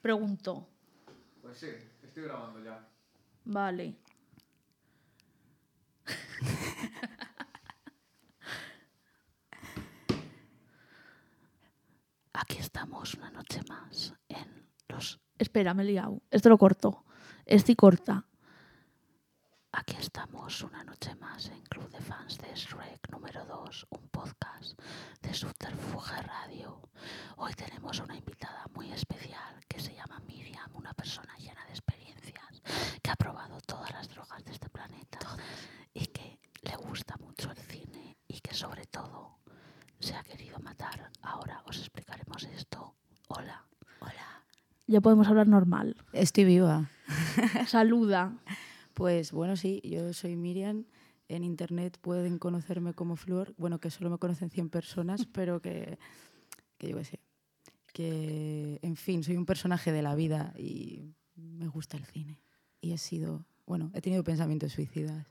Pregunto. Pues sí, estoy grabando ya. Vale. Aquí estamos una noche más en los... Espera, me he liado. Esto lo corto. Estoy corta. Aquí estamos una noche más en Club de Fans de Shrek número 2, un podcast de Subterfuge Radio. Hoy tenemos una invitada muy especial que se llama Miriam, una persona llena de experiencias, que ha probado todas las drogas de este planeta y que le gusta mucho el cine y que sobre todo se ha querido matar. Ahora os explicaremos esto. Hola. Hola. Ya podemos hablar normal. Estoy viva. Saluda. Pues bueno, sí, yo soy Miriam. En internet pueden conocerme como Flor. Bueno, que solo me conocen 100 personas, pero que, que yo qué sé. Que, en fin, soy un personaje de la vida y me gusta el cine. Y he sido, bueno, he tenido pensamientos suicidas.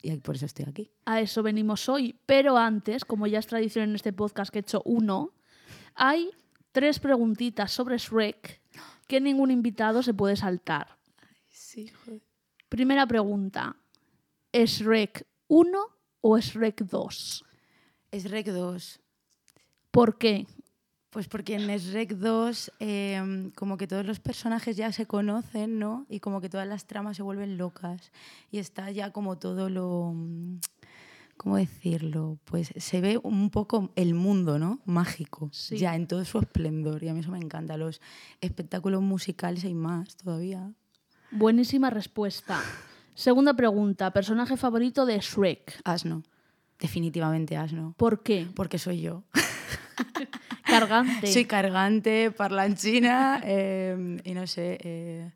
Y por eso estoy aquí. A eso venimos hoy. Pero antes, como ya es tradición en este podcast que he hecho uno, hay tres preguntitas sobre Shrek que ningún invitado se puede saltar. Sí, joder. Primera pregunta. ¿Es Shrek 1 o es Shrek 2? Es Rec 2. ¿Por qué? Pues porque en Shrek 2 eh, como que todos los personajes ya se conocen, ¿no? Y como que todas las tramas se vuelven locas. Y está ya como todo lo... mm, ¿Cómo decirlo? Pues se ve un poco el mundo, ¿no? Mágico. Sí. Ya en todo su esplendor. Y a mí eso me encanta. Los espectáculos musicales hay más todavía. Buenísima respuesta. Segunda pregunta. ¿Personaje favorito de Shrek? Asno. Definitivamente asno. ¿Por qué? Porque soy yo. Cargante. Soy cargante, parlanchina eh, y no sé, eh,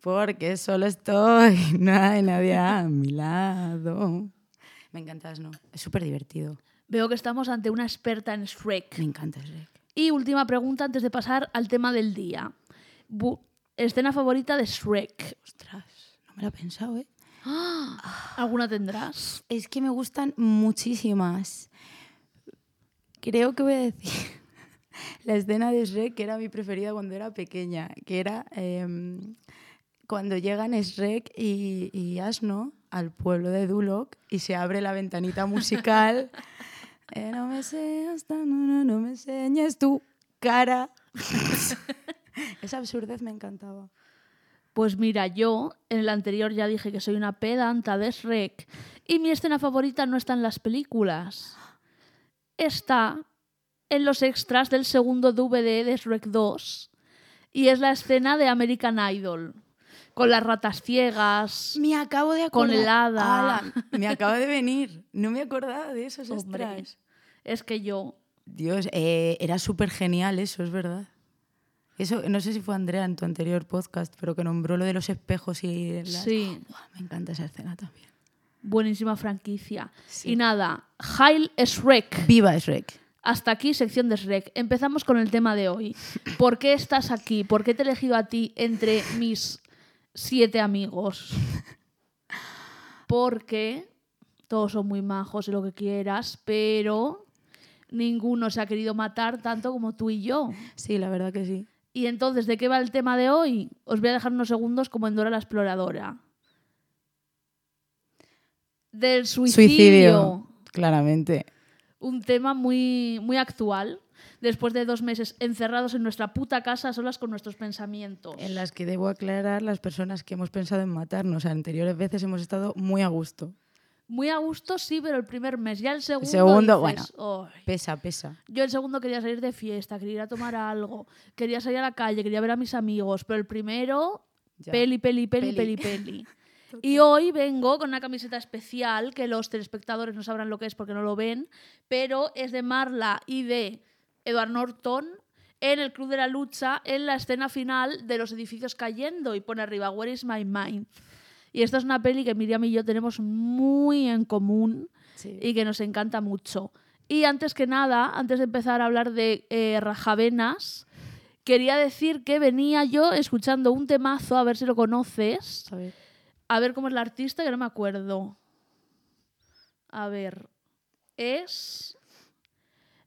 porque solo estoy, no hay nadie a mi lado. Me encanta Asno, es súper divertido. Veo que estamos ante una experta en Shrek. Me encanta Shrek. Y última pregunta antes de pasar al tema del día. Bu- escena favorita de Shrek. Ostras, no me lo he pensado, ¿eh? ¿Alguna tendrás? Es que me gustan muchísimas. Creo que voy a decir la escena de Shrek que era mi preferida cuando era pequeña, que era em, cuando llegan Shrek y, y Asno al pueblo de Duloc y se abre la ventanita musical. Eh, no me seas tan, no, no me enseñes tu cara. Esa absurdez me encantaba. Pues mira, yo en el anterior ya dije que soy una pedanta de Shrek y mi escena favorita no está en las películas. Está en los extras del segundo DVD de Shrek 2 y es la escena de American Idol con las ratas ciegas. Me acabo de Con acordar. el hada. Ala, me acaba de venir. No me acordaba de esos Hombre, extras. es que yo Dios, eh, era súper genial eso, es verdad. Eso, no sé si fue Andrea en tu anterior podcast, pero que nombró lo de los espejos y las... Sí. Me encanta esa escena también. buenísima franquicia. Sí. Y nada, Heil Shrek. ¡Viva Shrek! Hasta aquí sección de Shrek. Empezamos con el tema de hoy. ¿Por qué estás aquí? ¿Por qué te he elegido a ti entre mis siete amigos? Porque todos son muy majos y lo que quieras, pero ninguno se ha querido matar tanto como tú y yo. Sí, la verdad que sí. Y entonces, ¿de qué va el tema de hoy? Os voy a dejar unos segundos como en Dora la Exploradora. Del suicidio. claramente. un tema muy, muy actual, después de dos meses encerrados en nuestra puta casa solas con nuestros pensamientos. En las que debo aclarar las personas que hemos pensado en matarnos. Anteriores veces hemos estado muy a gusto. Muy a gusto, sí, pero el primer mes. Ya el segundo. segundo, dices, "Ay". Pesa, pesa. Yo el segundo quería salir de fiesta, quería ir a tomar algo, quería salir a la calle, quería ver a mis amigos, pero el primero, Ya. peli, peli, peli, peli, Peli. peli. Y hoy vengo con una camiseta especial que los telespectadores no sabrán lo que es porque no lo ven, pero es de Marla y de Edward Norton en el Club de la Lucha en la escena final de los edificios cayendo y pone arriba Where is my mind? Y esta es una peli que Miriam y yo tenemos muy en común Sí. y que nos encanta mucho. Y antes que nada, antes de empezar a hablar de eh, Rajavenas, quería decir que venía yo escuchando un temazo, a ver si lo conoces, A ver. a ver cómo es la artista, que no me acuerdo. A ver, es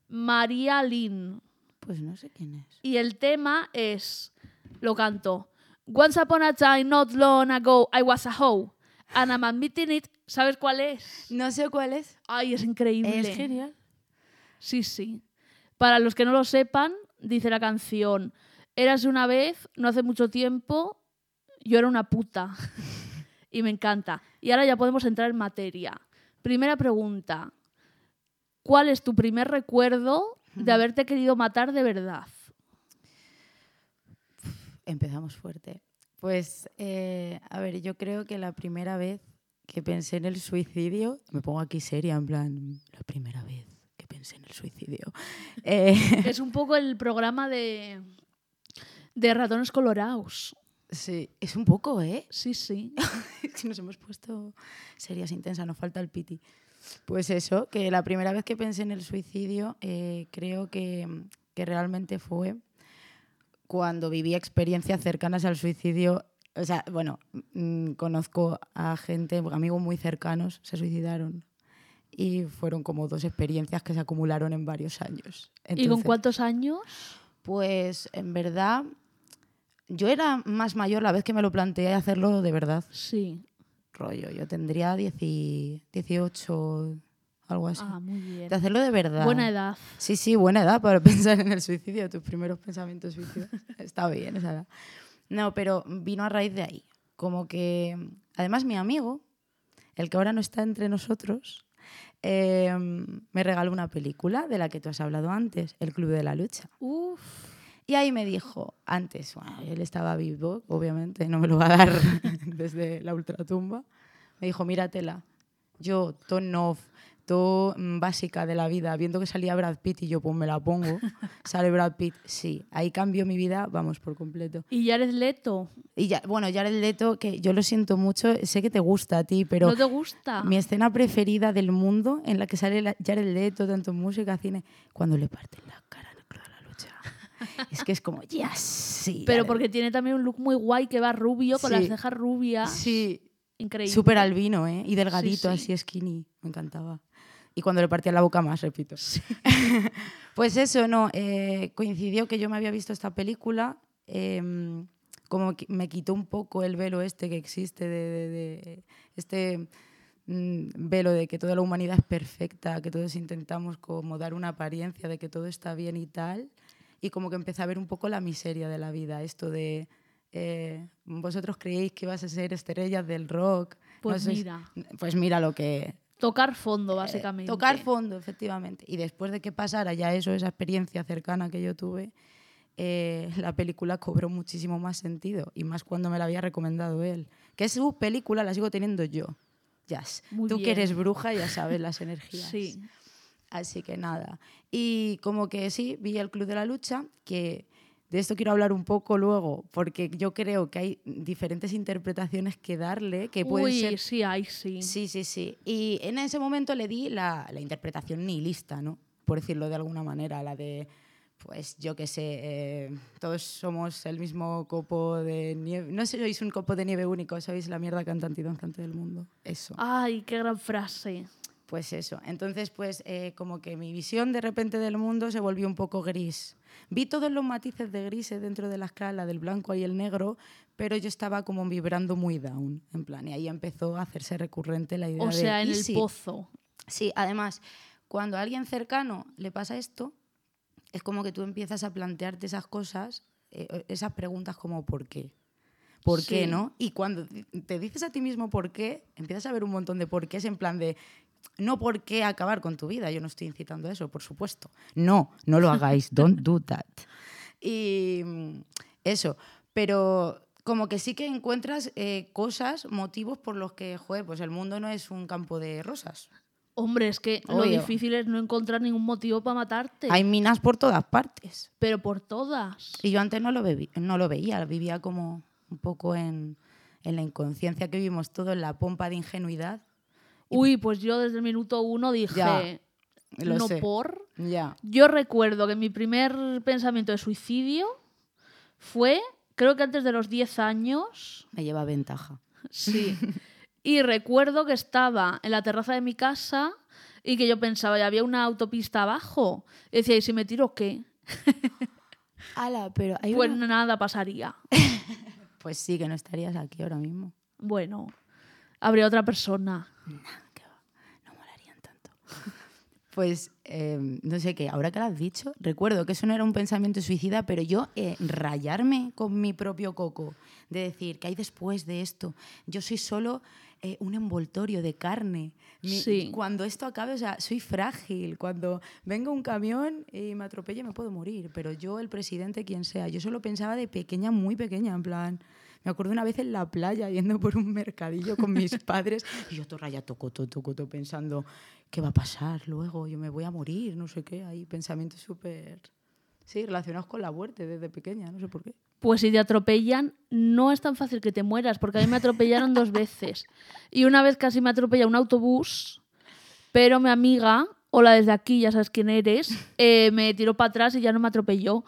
María Lynn. Pues no sé quién es. Y el tema es Lo canto. Once upon a time, not long ago, I was a hoe. And I'm admitting it. ¿Sabes cuál es? No sé cuál es. Ay, es increíble. Es genial. Sí, sí. Para los que no lo sepan, dice la canción, eras una vez, no hace mucho tiempo, yo era una puta. y me encanta. Y ahora ya podemos entrar en materia. Primera pregunta. ¿Cuál es tu primer recuerdo de haberte querido matar de verdad? Empezamos fuerte. Pues, eh, a ver, yo creo que la primera vez que pensé en el suicidio, me pongo aquí seria, en plan, la primera vez que pensé en el suicidio. Eh, Es un poco el programa de, de ratones colorados. sí, es un poco, ¿eh? Sí, sí. Nos hemos puesto serias, intensas, nos falta el piti. Pues eso, que la primera vez que pensé en el suicidio, eh, creo que, que realmente fue cuando viví experiencias cercanas al suicidio. O sea, bueno, mm, conozco a gente, amigos muy cercanos, se suicidaron. Y fueron como dos experiencias que se acumularon en varios años. ¿Y con Entonces, cuántos años? Pues en verdad, yo era más mayor la vez que me lo planteé hacerlo de verdad Sí. rollo. Yo tendría 10 18, algo así. Ah, muy bien. De hacerlo de verdad. Buena edad. Sí, sí, buena edad para pensar en el suicidio, tus primeros pensamientos suicidas. Está bien esa edad. No, pero vino a raíz de ahí. Como que, además, mi amigo, el que ahora no está entre nosotros, eh, me regaló una película de la que tú has hablado antes, El Club de la Lucha. Uf. Y ahí me dijo, antes, bueno, él estaba vivo, obviamente, no me lo va a dar desde la ultratumba. Me dijo, míratela. Yo, ton mm, básica de la vida, viendo que salía Brad Pitt y yo, pues me la pongo. Sale Brad Pitt, sí. Ahí cambió mi vida, vamos, por completo. Y Jared Leto. Y ya, bueno, Jared Leto, que yo lo siento mucho, sé que te gusta a ti, pero ¿No te gusta? mi escena preferida del mundo en la que sale Jared Leto, tanto en música, cine, cuando le parten la cara la Lucha. es que es como, yes, sí. Pero Jared". porque tiene también un look muy guay que va rubio, con Sí. las cejas rubias. Sí, Increíble. súper albino, ¿eh? Y delgadito, Sí, sí. así skinny. Me encantaba. Y cuando le partía la boca más, repito. pues eso, no. eh, coincidió que yo me había visto esta película. em, como que me quitó un poco el velo este que existe, de, de- de- este mm, velo de que toda la humanidad es perfecta, que todos intentamos como dar una apariencia de que todo está bien y tal. Y como que empecé a ver un poco la miseria de la vida, esto de eh, vosotros creéis que ibas a ser estrellas del rock. Pues sois- mira. Pues mira lo que... Tocar fondo, eh, básicamente. tocar fondo, efectivamente. Y después de que pasara ya eso, esa experiencia cercana que yo tuve, eh, la película cobró muchísimo más sentido. Y más cuando me la había recomendado él. Que es su película, la sigo teniendo yo. Jazz. Muy Tú que bien. eres bruja ya sabes las energías. Sí. Así que nada. Y como que sí, vi el Club de la Lucha, que de esto quiero hablar un poco luego, porque yo creo que hay diferentes interpretaciones que darle, que pueden Uy, ser... sí, ay, sí. Sí, sí, sí. Y en ese momento le di la, la interpretación nihilista, ¿no? Por decirlo de alguna manera, la de, pues yo qué sé, eh, todos somos el mismo copo de nieve. No sois un copo de nieve único, sois la mierda cantante y danzante del mundo. Eso. Ay, qué gran frase. Pues eso. Entonces, pues eh, como que mi visión de repente del mundo se volvió un poco gris. Vi todos los matices de grises dentro de la escala del blanco y el negro, pero yo estaba como vibrando muy down, en plan, y ahí empezó a hacerse recurrente la idea O de... sea, en "¿Y el si?". pozo. Sí, además, cuando a alguien cercano le pasa esto, es como que tú empiezas a plantearte esas cosas, eh, esas preguntas como ¿por qué? ¿Por qué Sí. no? Y cuando te dices a ti mismo por qué, empiezas a ver un montón de por qué es en plan de no por qué acabar con tu vida. Yo no estoy incitando a eso, por supuesto. No, no lo hagáis. Don't do that. Y mm, eso. Pero como que sí que encuentras eh, cosas, motivos por los que, joder, pues el mundo no es un campo de rosas. Hombre, es que lo difícil es no encontrar ningún motivo para matarte. Hay minas por todas partes. Pero por todas. Y yo antes no lo, bebi- no lo veía, vivía como un poco en, en la inconsciencia que vivimos todo, en la pompa de ingenuidad. Uy, pues yo desde el minuto uno dije, Ya, lo no sé. por. Ya. Yo recuerdo que mi primer pensamiento de suicidio fue, creo que antes de los 10 años, Me lleva ventaja. sí. y recuerdo que estaba en la terraza de mi casa y que yo pensaba, ya había una autopista abajo. Y decía, ¿y si me tiro qué? Ala, pero hay pues una- nada pasaría. Pues sí, que no estarías aquí ahora mismo. Bueno, habría otra persona. Pues eh, no sé qué, ahora que lo has dicho, recuerdo que eso no era un pensamiento suicida, pero yo eh, rayarme con mi propio coco, de decir, ¿qué hay después de esto? Yo soy solo eh, un envoltorio de carne. Mi- Sí. Cuando esto acabe, o sea, soy frágil. Cuando venga un camión y me atropelle, me puedo morir. Pero yo, el presidente, quien sea, yo solo pensaba de pequeña, muy pequeña, en plan. Me acuerdo una vez en la playa yendo por un mercadillo con mis padres y yo todo raya toco, toco, toco, toco, pensando, ¿qué va a pasar luego? Yo me voy a morir, no sé qué. Hay pensamientos súper, sí, relacionados con la muerte desde pequeña, no sé por qué. Pues si te atropellan, no es tan fácil que te mueras, porque a mí me atropellaron dos veces. Y una vez casi me atropella un autobús, pero mi amiga, hola desde aquí, ya sabes quién eres, eh, me tiró para atrás y ya no me atropelló.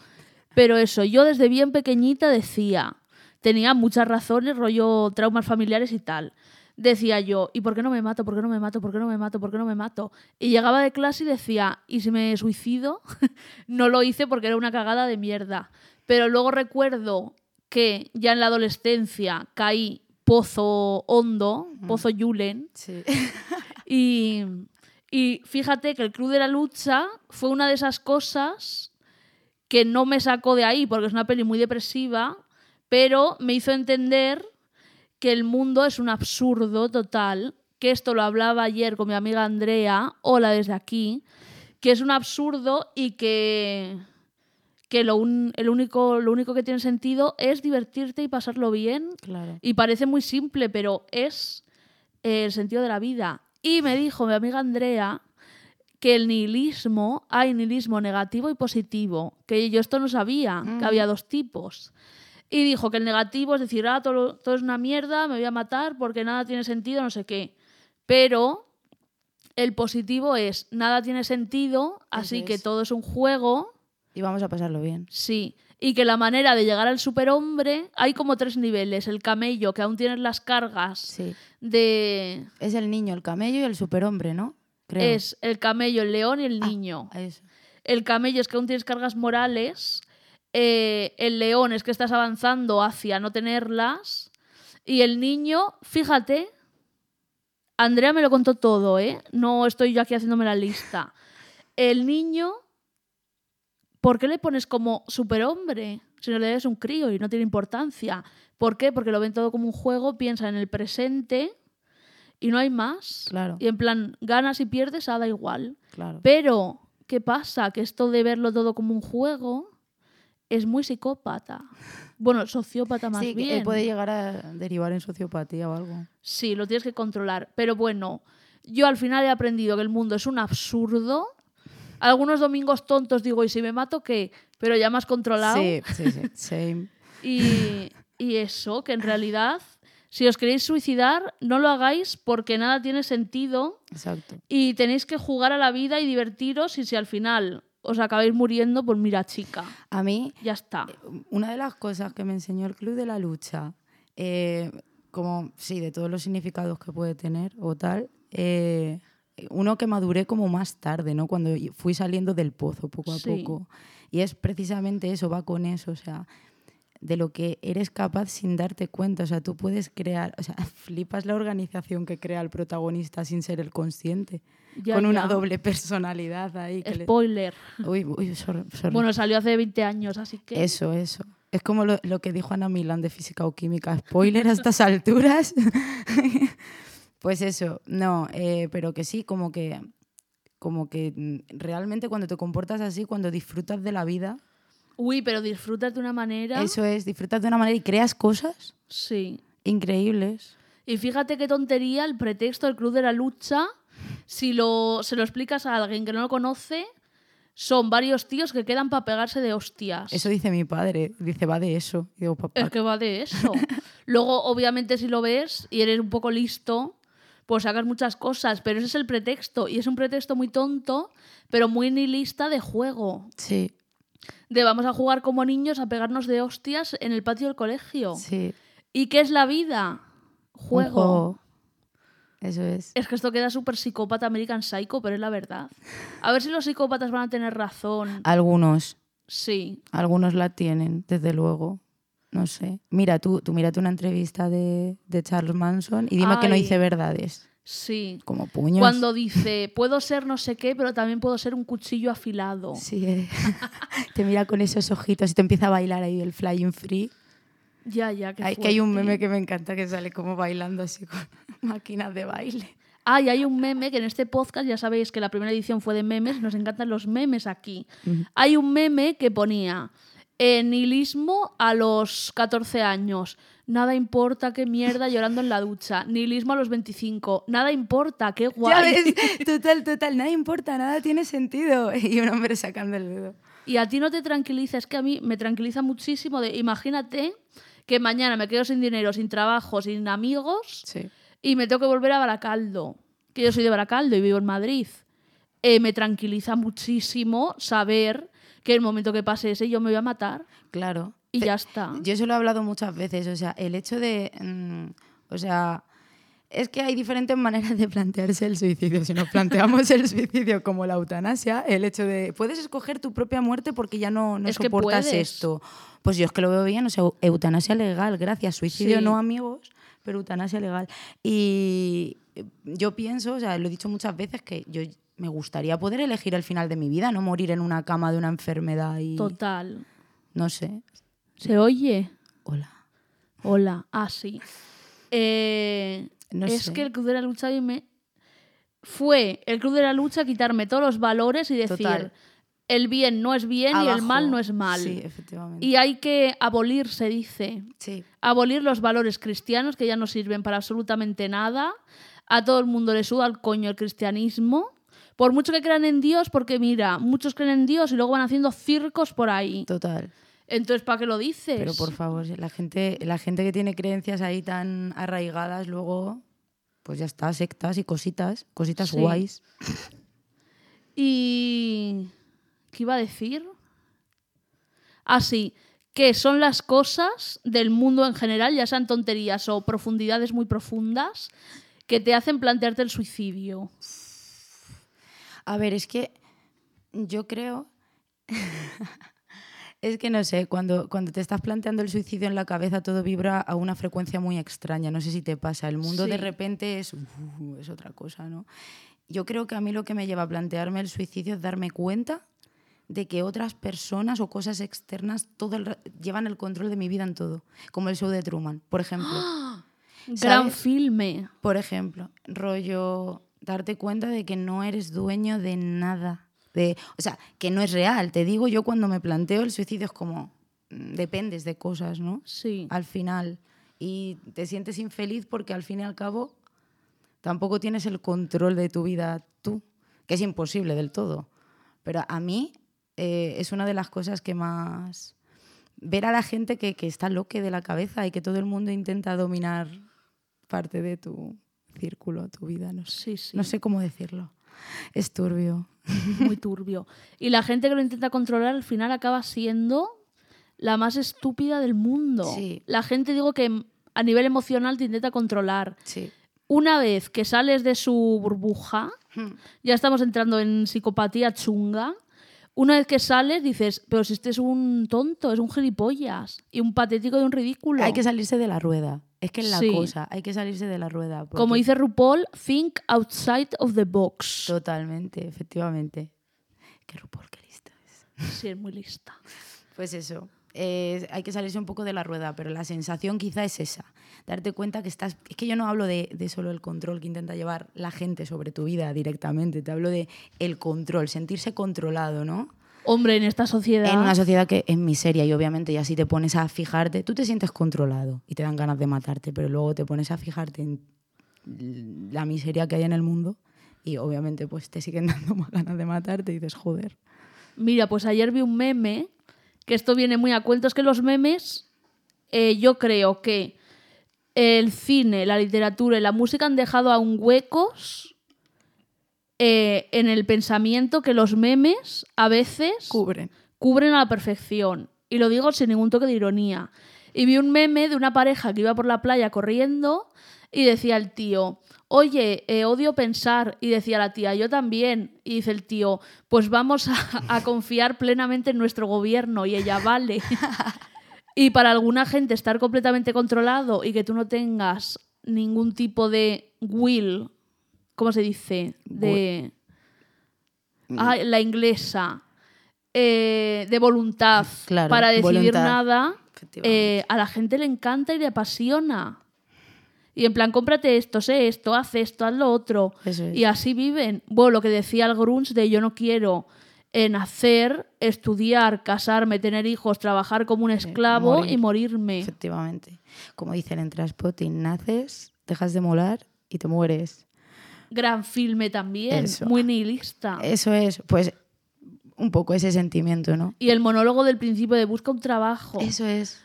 Pero eso, yo desde bien pequeñita decía, tenía muchas razones, rollo traumas familiares y tal. Decía yo, ¿y por qué no me mato? ¿Por qué no me mato? ¿Por qué no me mato? ¿Por qué no me mato? Y llegaba de clase y decía, ¿y si me suicido? no lo hice porque era una cagada de mierda. Pero luego recuerdo que ya en la adolescencia caí pozo hondo, pozo Yulen, Sí. y, y fíjate que el Club de la Lucha fue una de esas cosas que no me sacó de ahí, porque es una peli muy depresiva, pero me hizo entender que el mundo es un absurdo total, que esto lo hablaba ayer con mi amiga Andrea, hola desde aquí, que es un absurdo y que, que lo, un- el único, lo único que tiene sentido es divertirte y pasarlo bien Claro. y parece muy simple, pero es eh, el sentido de la vida. Y me dijo mi amiga Andrea que el nihilismo, hay nihilismo negativo y positivo, que yo esto no sabía, que había dos tipos. Y dijo que el negativo es decir, ah, todo, todo es una mierda, me voy a matar porque nada tiene sentido, no sé qué. Pero el positivo es, nada tiene sentido, así que todo es un juego, Y vamos a pasarlo bien. Sí, y que la manera de llegar al superhombre hay como tres niveles. El camello, que aún tienes las cargas Sí. de... Es el niño, el camello y el superhombre, ¿no? Creo. Es el camello, el león y el Ah, niño. Eso. El camello es que aún tienes cargas morales. Eh, el león es que estás avanzando hacia no tenerlas. Y el niño, fíjate, Andrea me lo contó todo, ¿eh? No estoy yo aquí haciéndome la lista. El niño, ¿por qué le pones como superhombre? Si no le es un crío y no tiene importancia. ¿Por qué? Porque lo ven todo como un juego, piensa en el presente y no hay más. Claro. Y en plan, ganas y pierdes, ah, da igual. Claro. Pero, ¿qué pasa? Que esto de verlo todo como un juego es muy psicópata. Bueno, sociópata más sí, bien. puede llegar a derivar en sociopatía o algo. Sí, lo tienes que controlar. Pero bueno, yo al final he aprendido que el mundo es un absurdo. Algunos domingos tontos digo, ¿y si me mato qué? Pero ya más controlado. Sí, sí, sí. Same. Y, y eso, que en realidad, si os queréis suicidar, no lo hagáis porque nada tiene sentido Exacto. y tenéis que jugar a la vida y divertiros y si al final os acabáis muriendo, pues mira, chica, A mí, ya está. una de las cosas que me enseñó el Club de la Lucha, eh, como, sí, de todos los significados que puede tener o tal, eh, uno que maduré como más tarde, ¿no? Cuando fui saliendo del pozo poco a Sí. poco. Y es precisamente eso, va con eso, o sea, de lo que eres capaz sin darte cuenta. O sea, tú puedes crear, o sea, flipas la organización que crea el protagonista sin ser el consciente. Ya, con una doble personalidad ahí. Que le- Spoiler. Uy, uy, sorry, sorry. Bueno, salió hace 20 años, así que... Eso, eso. Es como lo, lo que dijo Ana Milán de física o química. Spoiler a estas alturas. pues eso, no, eh, pero que sí, como que, como que mm, realmente cuando te comportas así, cuando disfrutas de la vida, Uy, pero disfrutas de una manera... eso es, disfrutas de una manera y creas cosas Sí. increíbles. Y fíjate qué tontería el pretexto del Club de la Lucha. Si lo, se lo explicas a alguien que no lo conoce, son varios tíos que quedan para pegarse de hostias. Eso dice mi padre, dice, va de eso. Digo, papá, Es que va de eso. Luego, obviamente, si lo ves y eres un poco listo, pues sacas muchas cosas, pero ese es el pretexto. Y es un pretexto muy tonto, pero muy nihilista de juego. sí, De vamos a jugar como niños a pegarnos de hostias en el patio del colegio. sí. ¿Y qué es la vida? un Juego. Eso es. Es que esto queda súper psicópata American Psycho, pero es la verdad. A ver si los psicópatas van a tener razón. Algunos. Sí. Algunos la tienen, desde luego. No sé. Mira, tú, tú mírate una entrevista de, de Charles Manson y dime que no Ay. dice verdades. Sí. Como puños. Cuando dice, puedo ser no sé qué, pero también puedo ser un cuchillo afilado. Sí, eh. te mira con esos ojitos y te empieza a bailar ahí el flying free. Ya, ya, que Hay, que hay un meme que me encanta que sale como bailando así con máquinas de baile. Ah, y hay un meme que en este podcast, ya sabéis que la primera edición fue de memes, nos encantan los memes aquí. Hay un meme que ponía eh, nihilismo a los 14 años. Nada importa, qué mierda, llorando en la ducha. Nihilismo a los 25. Nada importa, qué Ya guay. ves, total, total, nada importa, nada tiene sentido. Y un hombre sacando el dedo. Y a ti no te tranquiliza, es que a mí me tranquiliza muchísimo de, imagínate que mañana me quedo sin dinero, sin trabajo, sin amigos Sí. y me tengo que volver a Baracaldo, que yo soy de Baracaldo y vivo en Madrid. Eh, me tranquiliza muchísimo saber que el momento que pase ese yo me voy a matar Claro. Y Te- ya está. Yo eso lo he hablado muchas veces, o sea, el hecho de, mm, o sea, es que hay diferentes maneras de plantearse el suicidio. Si nos planteamos el suicidio como la eutanasia, el hecho de, puedes escoger tu propia muerte porque ya no, no Es soportas esto. Pues yo es que lo veo bien, o sea, eutanasia legal, gracias. Suicidio Sí. no, amigos, pero eutanasia legal. Y yo pienso, o sea, lo he dicho muchas veces, que yo me gustaría poder elegir el final de mi vida, no morir en una cama de una enfermedad y... Total. No sé. ¿Se oye? Hola. Hola. Ah, sí. Eh, No es sé. que el Club de la Lucha me- fue el Club de la Lucha quitarme todos los valores y decir Total. el bien no es bien y el mal no es mal. Sí, efectivamente. Y hay que abolir, se dice. Sí. Abolir los valores cristianos que ya no sirven para absolutamente nada. A todo el mundo le suda el coño el cristianismo. Por mucho que crean en Dios, porque mira, muchos creen en Dios y luego van haciendo circos por ahí. Total. Entonces, ¿para qué lo dices? Pero por favor, la gente, la gente que tiene creencias ahí tan arraigadas, luego, pues ya está, sectas y cositas, cositas Sí. guays. Y... ¿Qué iba a decir? Así, que son las cosas del mundo en general, ya sean tonterías o profundidades muy profundas, que te hacen plantearte el suicidio. A ver, es que yo creo. Es que no sé, cuando, cuando te estás planteando el suicidio en la cabeza, todo vibra a una frecuencia muy extraña. No sé si te pasa. El mundo de repente es, uh, es otra cosa, ¿no? Yo creo que a mí lo que me lleva a plantearme el suicidio es darme cuenta de que otras personas o cosas externas todo el llevan el control de mi vida en todo. Como el show de Truman, por ejemplo. Gran ¿Sabes? filme. Por ejemplo, rollo, darte cuenta de que no eres dueño de nada. De, o sea, que no es real. Te digo yo cuando me planteo el suicidio es como, mm, dependes de cosas, ¿no? Sí. Al final. Y te sientes infeliz porque al fin y al cabo tampoco tienes el control de tu vida tú, que es imposible del todo. Pero a mí eh, es una de las cosas que más... Ver a la gente que, que está loque de la cabeza y que todo el mundo intenta dominar parte de tu círculo, tu vida, no sé. Sí, sí. No sé cómo decirlo. Es turbio. Muy turbio. Y la gente que lo intenta controlar al final acaba siendo la más estúpida del mundo. Sí. La gente, digo, que a nivel emocional te intenta controlar. Sí. Una vez que sales de su burbuja, Hmm. ya estamos entrando en psicopatía chunga. Una vez que sales, dices, pero si este es un tonto, es un gilipollas, y un patético y un ridículo. Hay que salirse de la rueda. Es que es la Sí. cosa. Hay que salirse de la rueda. Como dice RuPaul, think outside of the box. Totalmente, efectivamente. Qué RuPaul, qué listo es. Sí, es muy lista. Pues eso, eh, hay que salirse un poco de la rueda, pero la sensación quizá es esa. Darte cuenta que estás... Es que yo no hablo de, de solo el control que intenta llevar la gente sobre tu vida directamente, te hablo de el control, sentirse controlado, ¿no? Hombre, en esta sociedad. En una sociedad que es miseria y obviamente ya si te pones a fijarte, tú te sientes controlado y te dan ganas de matarte, pero luego te pones a fijarte en la miseria que hay en el mundo y obviamente pues te siguen dando más ganas de matarte y dices, joder. Mira, pues ayer vi un meme, que esto viene muy a cuento, es que los memes, eh, yo creo que el cine, la literatura y la música han dejado aún huecos eh, en el pensamiento que los memes a veces Cubren. cubren a la perfección. Y lo digo sin ningún toque de ironía. Y vi un meme de una pareja que iba por la playa corriendo y decía el tío, oye, eh, odio pensar. Y decía la tía, yo también. Y dice el tío, pues vamos a, a confiar plenamente en nuestro gobierno. Y ella, vale. y para alguna gente estar completamente controlado y que tú no tengas ningún tipo de will, ¿cómo se dice? De... Ah, la inglesa. eh, de voluntad Claro, para decidir voluntad. nada, eh, a la gente le encanta y le apasiona. Y en plan, cómprate esto, sé esto, haz esto, haz lo otro. Es. Y así viven. Bueno, lo que decía el Grunge de yo no quiero eh, nacer, estudiar, casarme, tener hijos, trabajar como un esclavo morir. y morirme. Efectivamente. Como dicen en Transpotting, naces, dejas de molar y te mueres. Gran filme también, Eso. muy nihilista. Eso es, pues, un poco ese sentimiento, ¿no? Y el monólogo del principio de busca un trabajo. Eso es.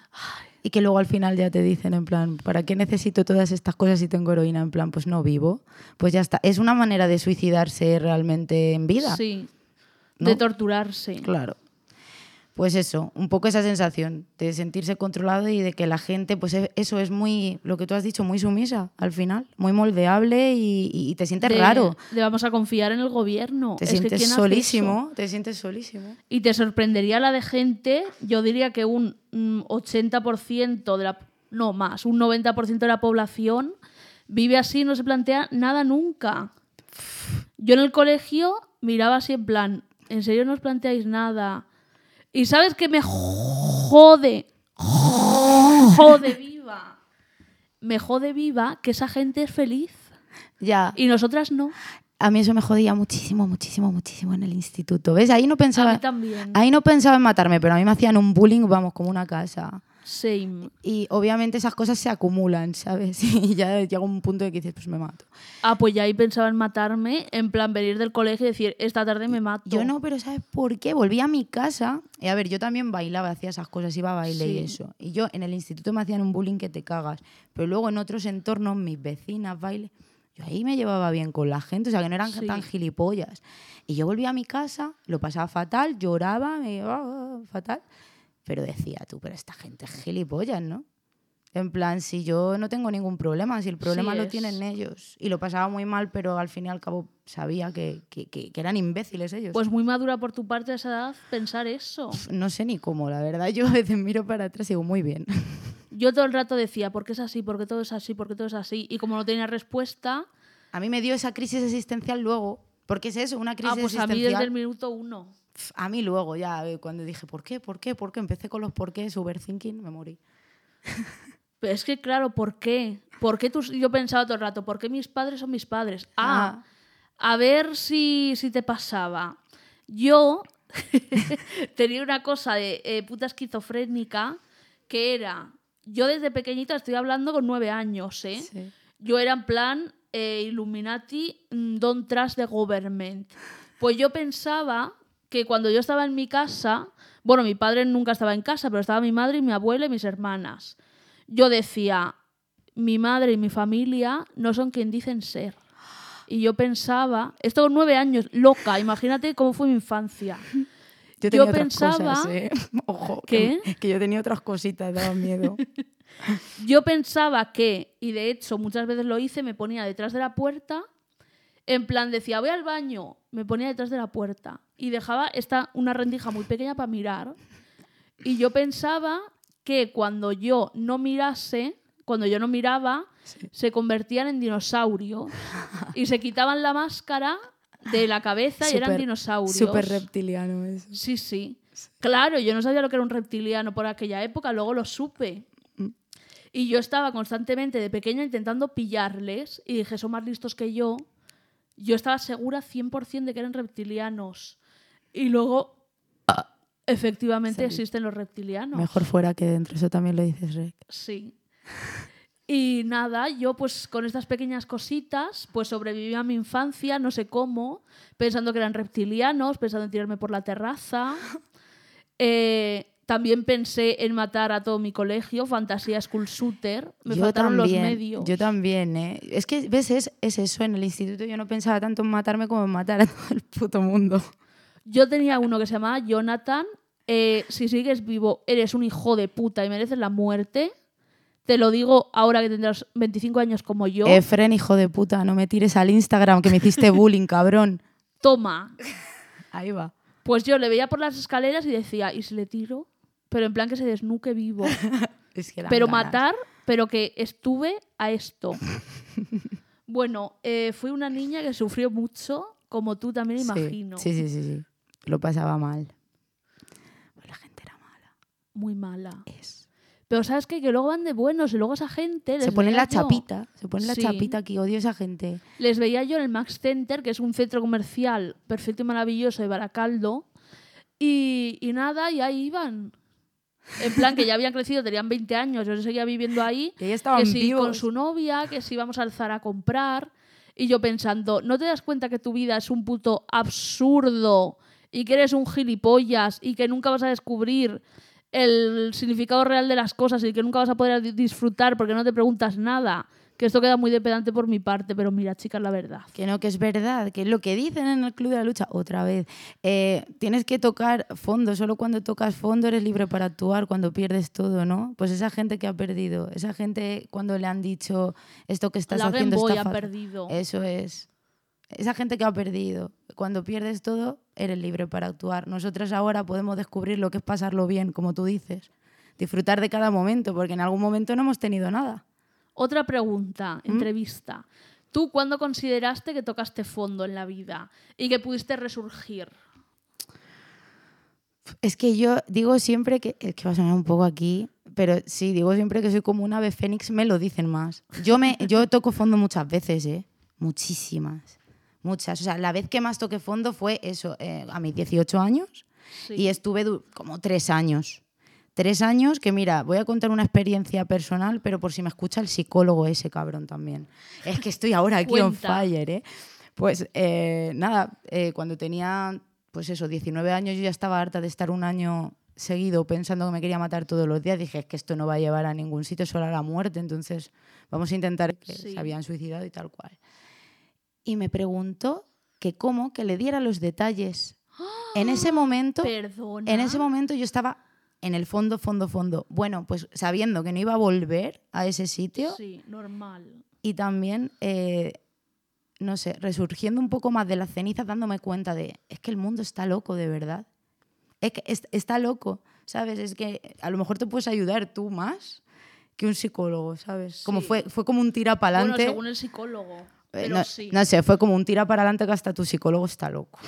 Y que luego al final ya te dicen en plan, ¿para qué necesito todas estas cosas si tengo heroína? En plan, pues no vivo. Pues ya está. Es una manera de suicidarse realmente en vida. Sí. ¿no? De torturarse. Claro. Pues eso, un poco esa sensación de sentirse controlado y de que la gente, pues e- eso es muy, lo que tú has dicho, muy sumisa al final, muy moldeable y, y te sientes de, raro. de vamos a confiar en el gobierno. Te Es sientes ¿quién hace solísimo, te sientes solísimo. Y te sorprendería la de gente, yo diría que un mm, 80% de la... No, más, un 90% de la población vive así, no se plantea nada nunca. Yo en el colegio miraba así en plan, ¿en serio no os planteáis nada? Y sabes que me jode, jode viva. Me jode viva que esa gente es feliz Ya. y nosotras no. A mí eso me jodía muchísimo, muchísimo, muchísimo en el instituto. ¿Ves? Ahí no A pensaba, mí también. ahí no pensaba en matarme, pero a mí me hacían un bullying, vamos, como una casa. Same. Y obviamente esas cosas se acumulan, ¿sabes? Y ya llega un punto de que dices, pues me mato. Ah, pues ya ahí pensaba en matarme, en plan venir del colegio y decir, esta tarde me mato. Yo no, pero ¿sabes por qué? Volví a mi casa. Y a ver, yo también bailaba, hacía esas cosas, iba a baile y Sí. eso. Y yo en el instituto me hacían un bullying que te cagas. Pero luego en otros entornos, mis vecinas, baile, yo ahí me llevaba bien con la gente, o sea, que no eran Sí. tan gilipollas. Y yo volví a mi casa, lo pasaba fatal, lloraba, me ah, fatal. Pero decía tú, pero esta gente es gilipollas, ¿no? En plan, si yo no tengo ningún problema, si el problema lo es. tienen ellos. Y lo pasaba muy mal, pero al fin y al cabo sabía que, que- que- que eran imbéciles ellos. Pues muy madura por tu parte a esa edad pensar eso. no sé ni cómo, la verdad. Yo a veces miro para atrás y digo, muy bien. Yo todo el rato decía, ¿por qué es así? ¿Por qué todo es así? ¿Por qué todo es así? Y como no tenía respuesta, A mí me dio esa crisis existencial luego. Porque es eso, una crisis ah, pues a mí existencial. desde el minuto uno. A mí luego, ya, eh, cuando dije, ¿por qué? ¿Por qué? ¿Por qué? Empecé con los por qué, overthinking, me morí. Pero es que, claro, ¿por qué? ¿Por qué tú, yo pensaba todo el rato, ¿por qué mis padres son mis padres? Ah, a ver si, si te pasaba. Yo tenía una cosa de eh, puta esquizofrénica que era, yo desde pequeñita estoy hablando con nueve años, ¿eh? Sí. Yo era en plan eh, Illuminati, mm, don't trust the government. Pues yo pensaba que cuando yo estaba en mi casa, bueno, mi padre nunca estaba en casa, pero estaba mi madre y mi abuela y mis hermanas. Yo decía, mi madre y mi familia no son quien dicen ser. Y yo pensaba, esto con nueve años, loca, imagínate cómo fue mi infancia. Yo, Yo otras pensaba cosas, ¿eh? Que, que yo tenía otras cositas, daba miedo. Yo pensaba que, y de hecho muchas veces lo hice, me ponía detrás de la puerta, en plan decía, voy al baño, me ponía detrás de la puerta y dejaba esta, una rendija muy pequeña para mirar. Y yo pensaba que cuando yo no mirase, cuando yo no miraba, se convertían en dinosaurios y se quitaban la máscara de la cabeza y eran dinosaurios. Súper reptiliano eso. Sí, sí. Claro, yo no sabía lo que era un reptiliano por aquella época, luego lo supe. Mm. Y yo estaba constantemente de pequeña intentando pillarles y dije, son más listos que yo. Yo estaba segura 100% de que eran reptilianos. Y luego, efectivamente, existen los reptilianos. Mejor fuera que dentro, eso también lo dices, Rek. Sí. Y nada, yo pues con estas pequeñas cositas, pues sobreviví a mi infancia, no sé cómo, pensando que eran reptilianos, pensando en tirarme por la terraza. Eh, también pensé en matar a todo mi colegio, Fantasía School Shooter. Me yo faltaron también, los medios. Yo también, ¿eh? Es que, ¿ves? Es, es eso, en el instituto yo no pensaba tanto en matarme como en matar a todo el puto mundo. Yo tenía uno que se llamaba Jonathan. eh, si sigues vivo, eres un hijo de puta y mereces la muerte. Te lo digo ahora que tendrás 25 años como yo. Efren, hijo de puta, no me tires al Instagram que me hiciste bullying, cabrón. Toma. Ahí va. Pues yo le veía por las escaleras y decía, ¿y si le tiro? Pero en plan que se desnuque vivo. Es que dan pero ganas. matar, pero que estuve a esto. bueno, eh, fui una niña que sufrió mucho, como tú también imagino. Sí, sí, sí, sí. Lo pasaba mal. Pues la gente era mala. Muy mala. Es. Pero ¿sabes qué? Que luego van de buenos y luego esa gente... Se les pone veía la yo- chapita. Se pone la Sí. chapita aquí. Odio a esa gente. Les veía yo en el Max Center, que es un centro comercial perfecto y maravilloso de Baracaldo. Y, y nada, y ahí iban. En plan, que ya habían crecido, tenían 20 años, yo seguía viviendo ahí. Y estaban que vivos. con su novia, que si íbamos al Zara a comprar. Y yo pensando, ¿no te das cuenta que tu vida es un puto absurdo y que eres un gilipollas y que nunca vas a descubrir el significado real de las cosas y que nunca vas a poder di- disfrutar porque no te preguntas nada? Que esto queda muy de pedante por mi parte, pero mira, chicas, la verdad. Que no, que es verdad, que es lo que dicen en el Club de la Lucha, otra vez, eh, tienes que tocar fondo, solo cuando tocas fondo eres libre para actuar, cuando pierdes todo, ¿no? Pues esa gente que ha perdido, esa gente cuando le han dicho esto que estás la Game haciendo Boy está ha fatal". perdido. Eso es. Esa gente que ha perdido, cuando pierdes todo, eres libre para actuar. Nosotros ahora podemos descubrir lo que es pasarlo bien, como tú dices. Disfrutar de cada momento, porque en algún momento no hemos tenido nada. Otra pregunta, ¿Mm? entrevista. ¿Tú cuándo consideraste que tocaste fondo en la vida y que pudiste resurgir? Es que yo digo siempre que, es que va a sonar un poco aquí, pero sí, digo siempre que soy como un ave fénix, me lo dicen más. Yo, me, yo toco fondo muchas veces, ¿eh? Muchísimas. Muchas. O sea, la vez que más toqué fondo fue eso, eh, a mis 18 años. Sí. Y estuve como tres años. Tres años que, mira, voy a contar una experiencia personal, pero por si me escucha el psicólogo ese cabrón también. Es que estoy ahora aquí on fire, ¿eh? Pues eh, nada, eh, cuando tenía, pues eso, 19 años, yo ya estaba harta de estar un año seguido pensando que me quería matar todos los días. Dije, es que esto no va a llevar a ningún sitio, solo a la muerte, entonces vamos a intentar que Sí. se habían suicidado y tal cual. Y me preguntó que cómo, que le diera los detalles. En ese momento... Perdona. En ese momento yo estaba en el fondo, fondo, fondo. Bueno, pues sabiendo que no iba a volver a ese sitio Sí, normal. y también, eh, no sé, resurgiendo un poco más de las cenizas, dándome cuenta de, es que el mundo está loco, de verdad. Es que es- está loco, ¿sabes? Es que a lo mejor te puedes ayudar tú más que un psicólogo, ¿sabes? Como Sí. fue, fue como un tira para Bueno, adelante. según el psicólogo. Eh, Pero no, sí. no sé, fue como un tira para adelante que hasta tu psicólogo está loco.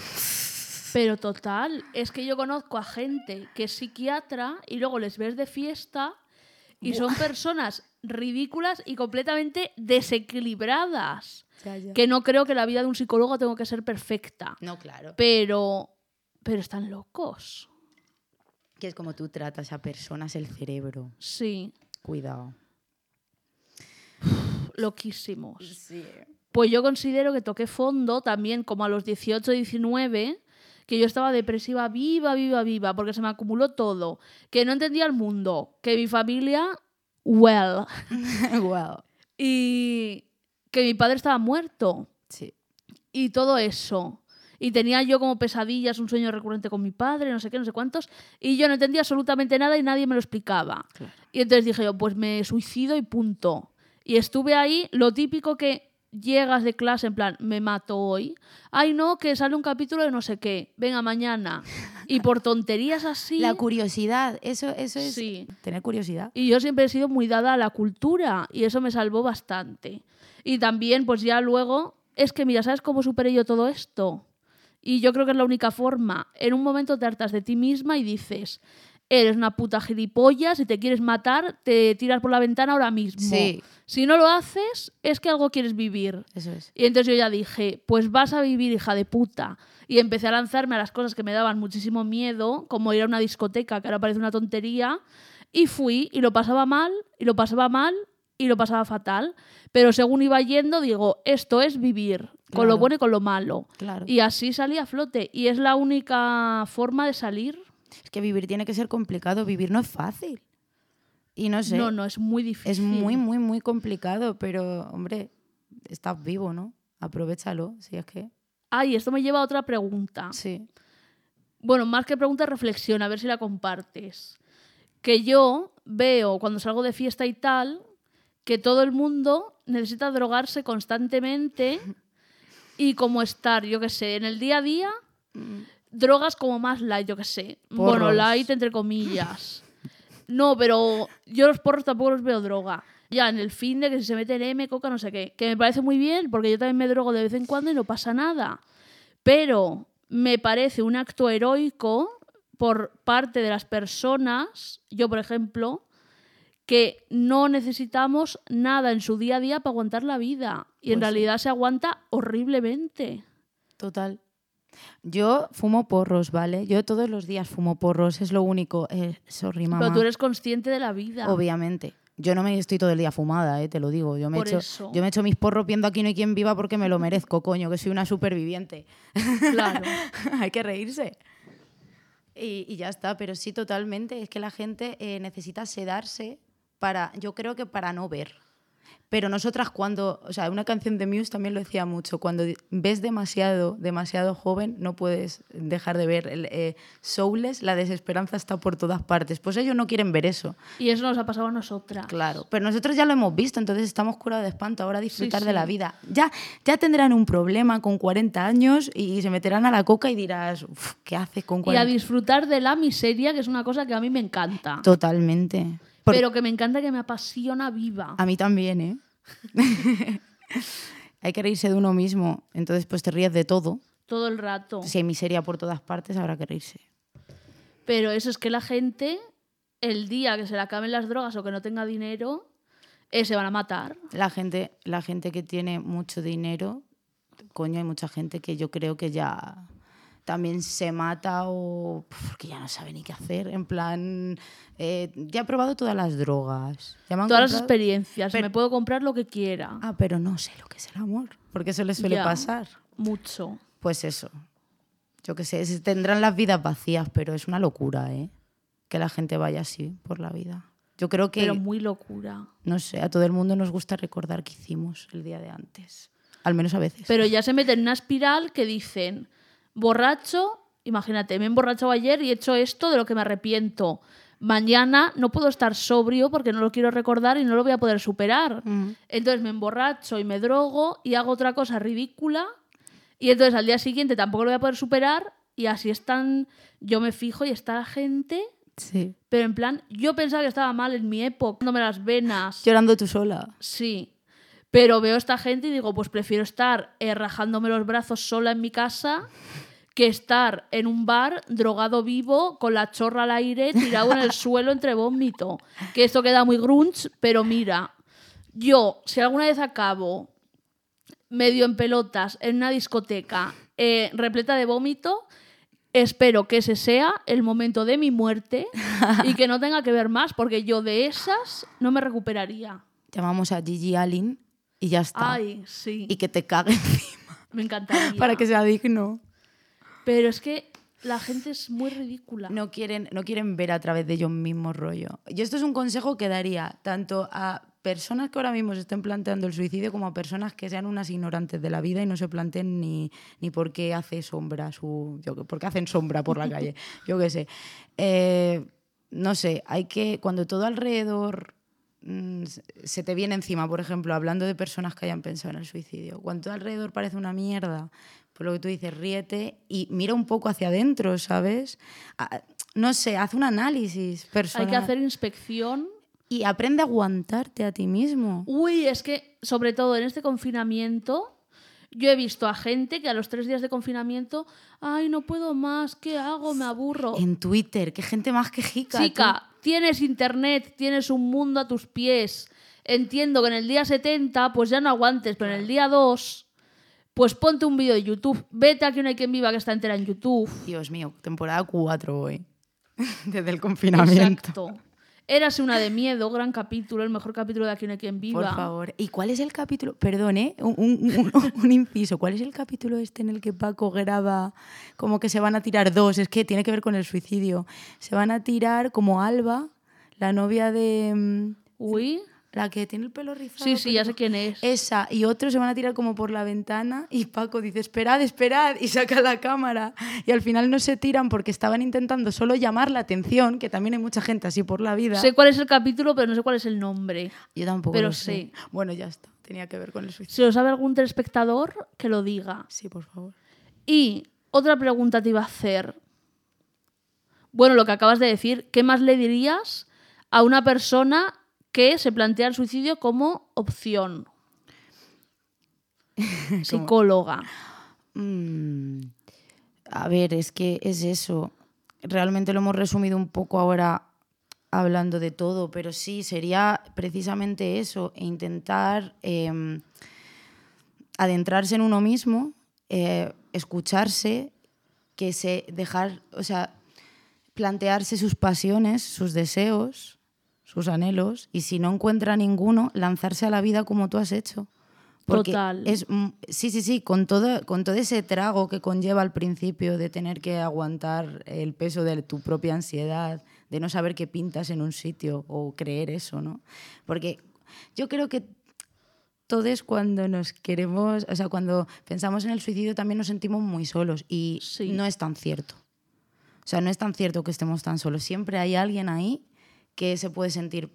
Pero total, es que yo conozco a gente que es psiquiatra y luego les ves de fiesta y son personas ridículas y completamente desequilibradas. Que no creo que la vida de un psicólogo tenga que ser perfecta. No, claro. Pero, pero están locos. Que es como tú tratas a personas el cerebro. Sí, Cuidado. loquísimos. Sí. Pues yo considero que toqué fondo también como a los 18, 19, que yo estaba depresiva viva, viva, viva, porque se me acumuló todo, que no entendía el mundo, que mi familia, well, wow. y que mi padre estaba muerto Sí. y todo eso. Y tenía yo como pesadillas, un sueño recurrente con mi padre, no sé qué, no sé cuántos, y yo no entendía absolutamente nada y nadie me lo explicaba. Claro. Y entonces dije yo, pues me suicido y punto. Y estuve ahí, lo típico que llegas de clase en plan, me mato hoy. Ay, no, que sale un capítulo de no sé qué, venga mañana. Y por tonterías así. La curiosidad, eso, eso es Sí. tener curiosidad. Y yo siempre he sido muy dada a la cultura y eso me salvó bastante. Y también, pues ya luego, es que mira, ¿sabes cómo superé yo todo esto? Y yo creo que es la única forma. En un momento te hartas de ti misma y dices, eres una puta gilipollas, si te quieres matar, te tiras por la ventana ahora mismo. Sí. Si no lo haces, es que algo quieres vivir. Eso es. Y entonces yo ya dije, pues vas a vivir, hija de puta. Y empecé a lanzarme a las cosas que me daban muchísimo miedo, como ir a una discoteca, que ahora parece una tontería. Y fui y lo pasaba mal, y lo pasaba mal, y lo pasaba fatal. Pero según iba yendo, digo, esto es vivir, con lo bueno y con lo malo. Claro. Y así salí a flote. Y es la única forma de salir. Es que vivir tiene que ser complicado, vivir no es fácil. Y no sé, No, no, es muy difícil. es muy, muy, muy complicado, pero hombre, estás vivo, ¿no? Aprovechalo, si es que. Ay, esto me lleva a otra pregunta. Sí. Bueno, más que pregunta, reflexión, a ver si la compartes. Que yo veo cuando salgo de fiesta y tal, que todo el mundo necesita drogarse constantemente y como estar, yo qué sé, en el día a día, drogas como más light, yo qué sé. Bueno, Porros. light entre comillas. No, pero yo los porros tampoco los veo droga. Ya en el fin de que si se meten M, coca, no sé qué. Que me parece muy bien, porque yo también me drogo de vez en cuando y no pasa nada. Pero me parece un acto heroico por parte de las personas, yo por ejemplo, que no necesitamos nada en su día a día para aguantar la vida. Y en Pues sí. realidad se aguanta horriblemente. Total. Yo fumo porros, ¿vale? Yo todos los días fumo porros, es lo único. Eh, sorry, mamá. Pero tú eres consciente de la vida. Obviamente. Yo no me estoy todo el día fumada, eh, te lo digo. Yo me, Por echo, eso. yo me echo mis porros viendo aquí no hay quien viva porque me lo merezco, coño, que soy una superviviente. Claro. hay que reírse. Y, y ya está, pero sí, totalmente. Es que la gente eh, necesita sedarse para, yo creo que para no ver. Pero nosotras cuando, o sea, una canción de Muse también lo decía mucho, cuando ves demasiado, demasiado joven, no puedes dejar de ver. El, eh, Soulless, la desesperanza está por todas partes. Pues ellos no quieren ver eso. Y eso nos ha pasado a nosotras. Claro, pero nosotros ya lo hemos visto, entonces estamos curados de espanto. Ahora a disfrutar Sí, de la vida. Ya, ya tendrán un problema con 40 años y se meterán a la coca y dirás, "Uf, ¿qué haces con Y a 40 disfrutar de la miseria, que es una cosa que a mí me encanta. Totalmente. Por- Pero que me encanta que me apasiona viva. A mí también, ¿eh? hay que reírse de uno mismo, entonces pues te ríes de todo. Todo el rato. Si hay miseria por todas partes, habrá que reírse. Pero eso es que la gente, el día que se le acaben las drogas o que no tenga dinero, eh, se van a matar. La gente, la gente que tiene mucho dinero, coño, hay mucha gente que yo creo que ya también se mata o porque ya no sabe ni qué hacer. En plan, eh, ya he probado todas las drogas. Ya me han Todas las experiencias. Pero- Me puedo comprar lo que quiera. Ah, pero no sé lo que es el amor. Porque eso les suele Ya. pasar. Mucho. Pues eso. Yo qué sé, tendrán las vidas vacías, pero es una locura, ¿eh? Que la gente vaya así por la vida. Yo creo que, Pero muy locura. no sé, a todo el mundo nos gusta recordar qué hicimos el día de antes. Al menos a veces. Pero ya se meten en una espiral que dicen, borracho, imagínate, me he emborrachado ayer y he hecho esto de lo que me arrepiento. Mañana no puedo estar sobrio porque no lo quiero recordar y no lo voy a poder superar. Mm. Entonces me emborracho y me drogo y hago otra cosa ridícula y entonces al día siguiente tampoco lo voy a poder superar y así están, yo me fijo y está la gente, Sí. pero en plan, yo pensaba que estaba mal en mi época, dándome las venas. Llorando tú sola. Sí. Pero veo a esta gente y digo, pues prefiero estar eh, rajándome los brazos sola en mi casa que estar en un bar drogado vivo con la chorra al aire tirado en el suelo entre vómito. Que esto queda muy grunge, pero mira, yo si alguna vez acabo medio en pelotas en una discoteca eh, repleta de vómito, espero que ese sea el momento de mi muerte y que no tenga que ver más, porque yo de esas no me recuperaría. Llamamos a Gigi Allen y ya está. Ay, sí. Y que te cague encima. Me encantaría. Para que sea digno. Pero es que la gente es muy ridícula. No quieren, no quieren ver a través de ellos mismos rollo. Y esto es un consejo que daría tanto a personas que ahora mismo se estén planteando el suicidio como a personas que sean unas ignorantes de la vida y no se planteen ni, ni por qué hace sombra su. Yo, qué- por qué hacen sombra por la calle. Yo qué sé. Eh, no sé, hay que. Cuando todo alrededor se- se te viene encima, por ejemplo, hablando de personas que hayan pensado en el suicidio, cuando todo alrededor parece una mierda, por lo que tú dices, ríete y mira un poco hacia adentro, ¿sabes? No sé, haz un análisis personal. Hay que hacer inspección. Y aprende a aguantarte a ti mismo. Uy, es que, sobre todo en este confinamiento, yo he visto a gente que a los tres días de confinamiento, ay, no puedo más, ¿qué hago? Me aburro. En Twitter, qué gente más quejica. Chica, tienes internet, tienes un mundo a tus pies. Entiendo que en el día 70, pues ya no aguantes, pero en el día 2, pues ponte un vídeo de YouTube. Vete a que no hay quien viva que está entera en YouTube. Dios mío, temporada 4 hoy. Desde el confinamiento. Exacto. Érase una de miedo, gran capítulo, el mejor capítulo de Aquí no hay quien viva. Por favor. ¿Y cuál es el capítulo? Perdón, ¿eh? Un, un- un- un inciso. ¿Cuál es el capítulo este en el que Paco graba como que se van a tirar dos? Es que tiene que ver con el suicidio. Se van a tirar como Alba, la novia de... mm, Uy, la que tiene el pelo rizado. Sí, sí, ya sé quién es. Esa, y otros se van a tirar como por la ventana y Paco dice, esperad, esperad, y saca la cámara. Y al final no se tiran porque estaban intentando solo llamar la atención, que también hay mucha gente así por la vida. Sé cuál es el capítulo, pero no sé cuál es el nombre. Yo tampoco pero lo sé. sí. Bueno, ya está, tenía que ver con el suicidio. Si lo sabe algún telespectador, que lo diga. Sí, por favor. Y otra pregunta te iba a hacer. Bueno, lo que acabas de decir, ¿qué más le dirías a una persona que se plantea el suicidio como opción? Psicóloga. Mm, a ver, es que es eso. Realmente lo hemos resumido un poco ahora hablando de todo, pero sí, sería precisamente eso, e intentar eh, adentrarse en uno mismo, eh, escucharse, que se dejar, o sea, plantearse sus pasiones, sus deseos, sus anhelos, y si no encuentra ninguno, lanzarse a la vida como tú has hecho. Porque Total. es sí, sí, sí, con todo, con todo ese trago que conlleva al principio de tener que aguantar el peso de tu propia ansiedad, de no saber qué pintas en un sitio o creer eso, ¿no? Porque yo creo que todos cuando nos queremos, o sea, cuando pensamos en el suicidio también nos sentimos muy solos y Sí. no es tan cierto. O sea, no es tan cierto que estemos tan solos. Siempre hay alguien ahí que se puede sentir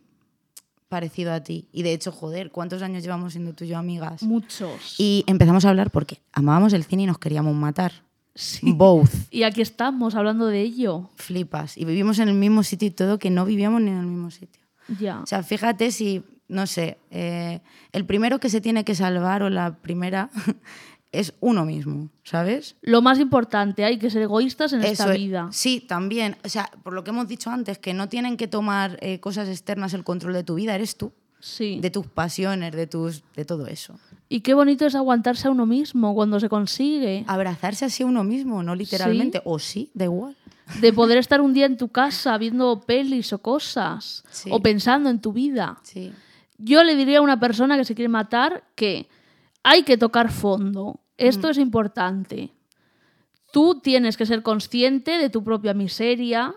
parecido a ti. Y de hecho, joder, ¿cuántos años llevamos siendo tú y yo amigas? Muchos. Y empezamos a hablar porque amábamos el cine y nos queríamos matar. Sí. Both. Y aquí estamos hablando de ello. Flipas. Y vivimos en el mismo sitio y todo, que no vivíamos ni en el mismo sitio. Ya. O sea, fíjate si, no sé, eh, el primero que se tiene que salvar o la primera es uno mismo, ¿sabes? Lo más importante, hay que ser egoístas en esta es. vida. Sí, también. O sea, por lo que hemos dicho antes, que no tienen que tomar eh, cosas externas el control de tu vida, eres tú. Sí. De tus pasiones, de, tus, de todo eso. Y qué bonito es aguantarse a uno mismo cuando se consigue. Abrazarse así a uno mismo, no literalmente. O sí, da igual. De poder estar un día en tu casa viendo pelis o cosas. Sí. O pensando en tu vida. Sí. Yo le diría a una persona que se quiere matar que hay que tocar fondo. Esto es importante. Tú tienes que ser consciente de tu propia miseria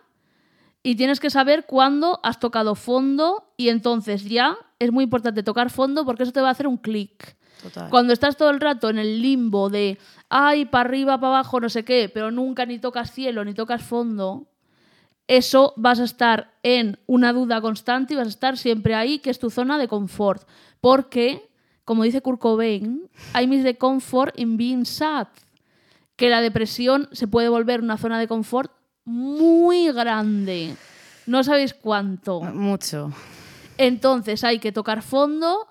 y tienes que saber cuándo has tocado fondo y entonces ya es muy importante tocar fondo porque eso te va a hacer un clic. Total. Cuando estás todo el rato en el limbo de, ay, para arriba, para abajo, no sé qué, pero nunca ni tocas cielo ni tocas fondo, eso vas a estar en una duda constante y vas a estar siempre ahí, que es tu zona de confort. Porque, como dice Kurt Cobain, I miss the comfort in being sad. Que la depresión se puede volver una zona de confort muy grande. No sabéis cuánto. Mucho. Entonces hay que tocar fondo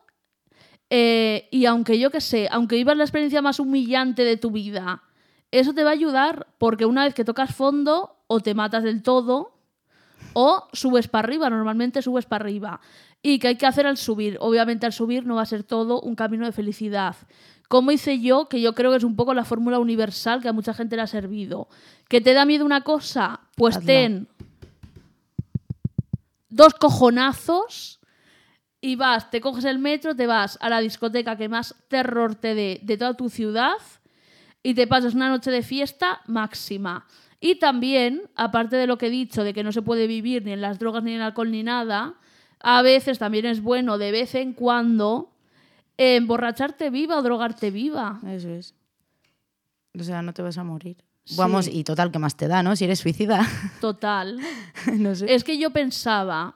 eh, y aunque yo que sé, aunque vivas la experiencia más humillante de tu vida, eso te va a ayudar porque una vez que tocas fondo o te matas del todo o subes para arriba, normalmente subes para arriba. ¿Y qué hay que hacer al subir? Obviamente al subir no va a ser todo un camino de felicidad. Como hice yo, que yo creo que es un poco la fórmula universal que a mucha gente le ha servido. ¿Que te da miedo una cosa? Pues Hazla. ten dos cojonazos y vas, te coges el metro, te vas a la discoteca que más terror te dé de toda tu ciudad y te pasas una noche de fiesta máxima. Y también, aparte de lo que he dicho, de que no se puede vivir ni en las drogas ni en el alcohol ni nada, a veces también es bueno de vez en cuando eh, emborracharte viva o drogarte viva. Eso es. O sea, no te vas a morir. Sí. Vamos, y total, ¿qué más te da, no? Si eres suicida. Total. no sé. Es que yo pensaba,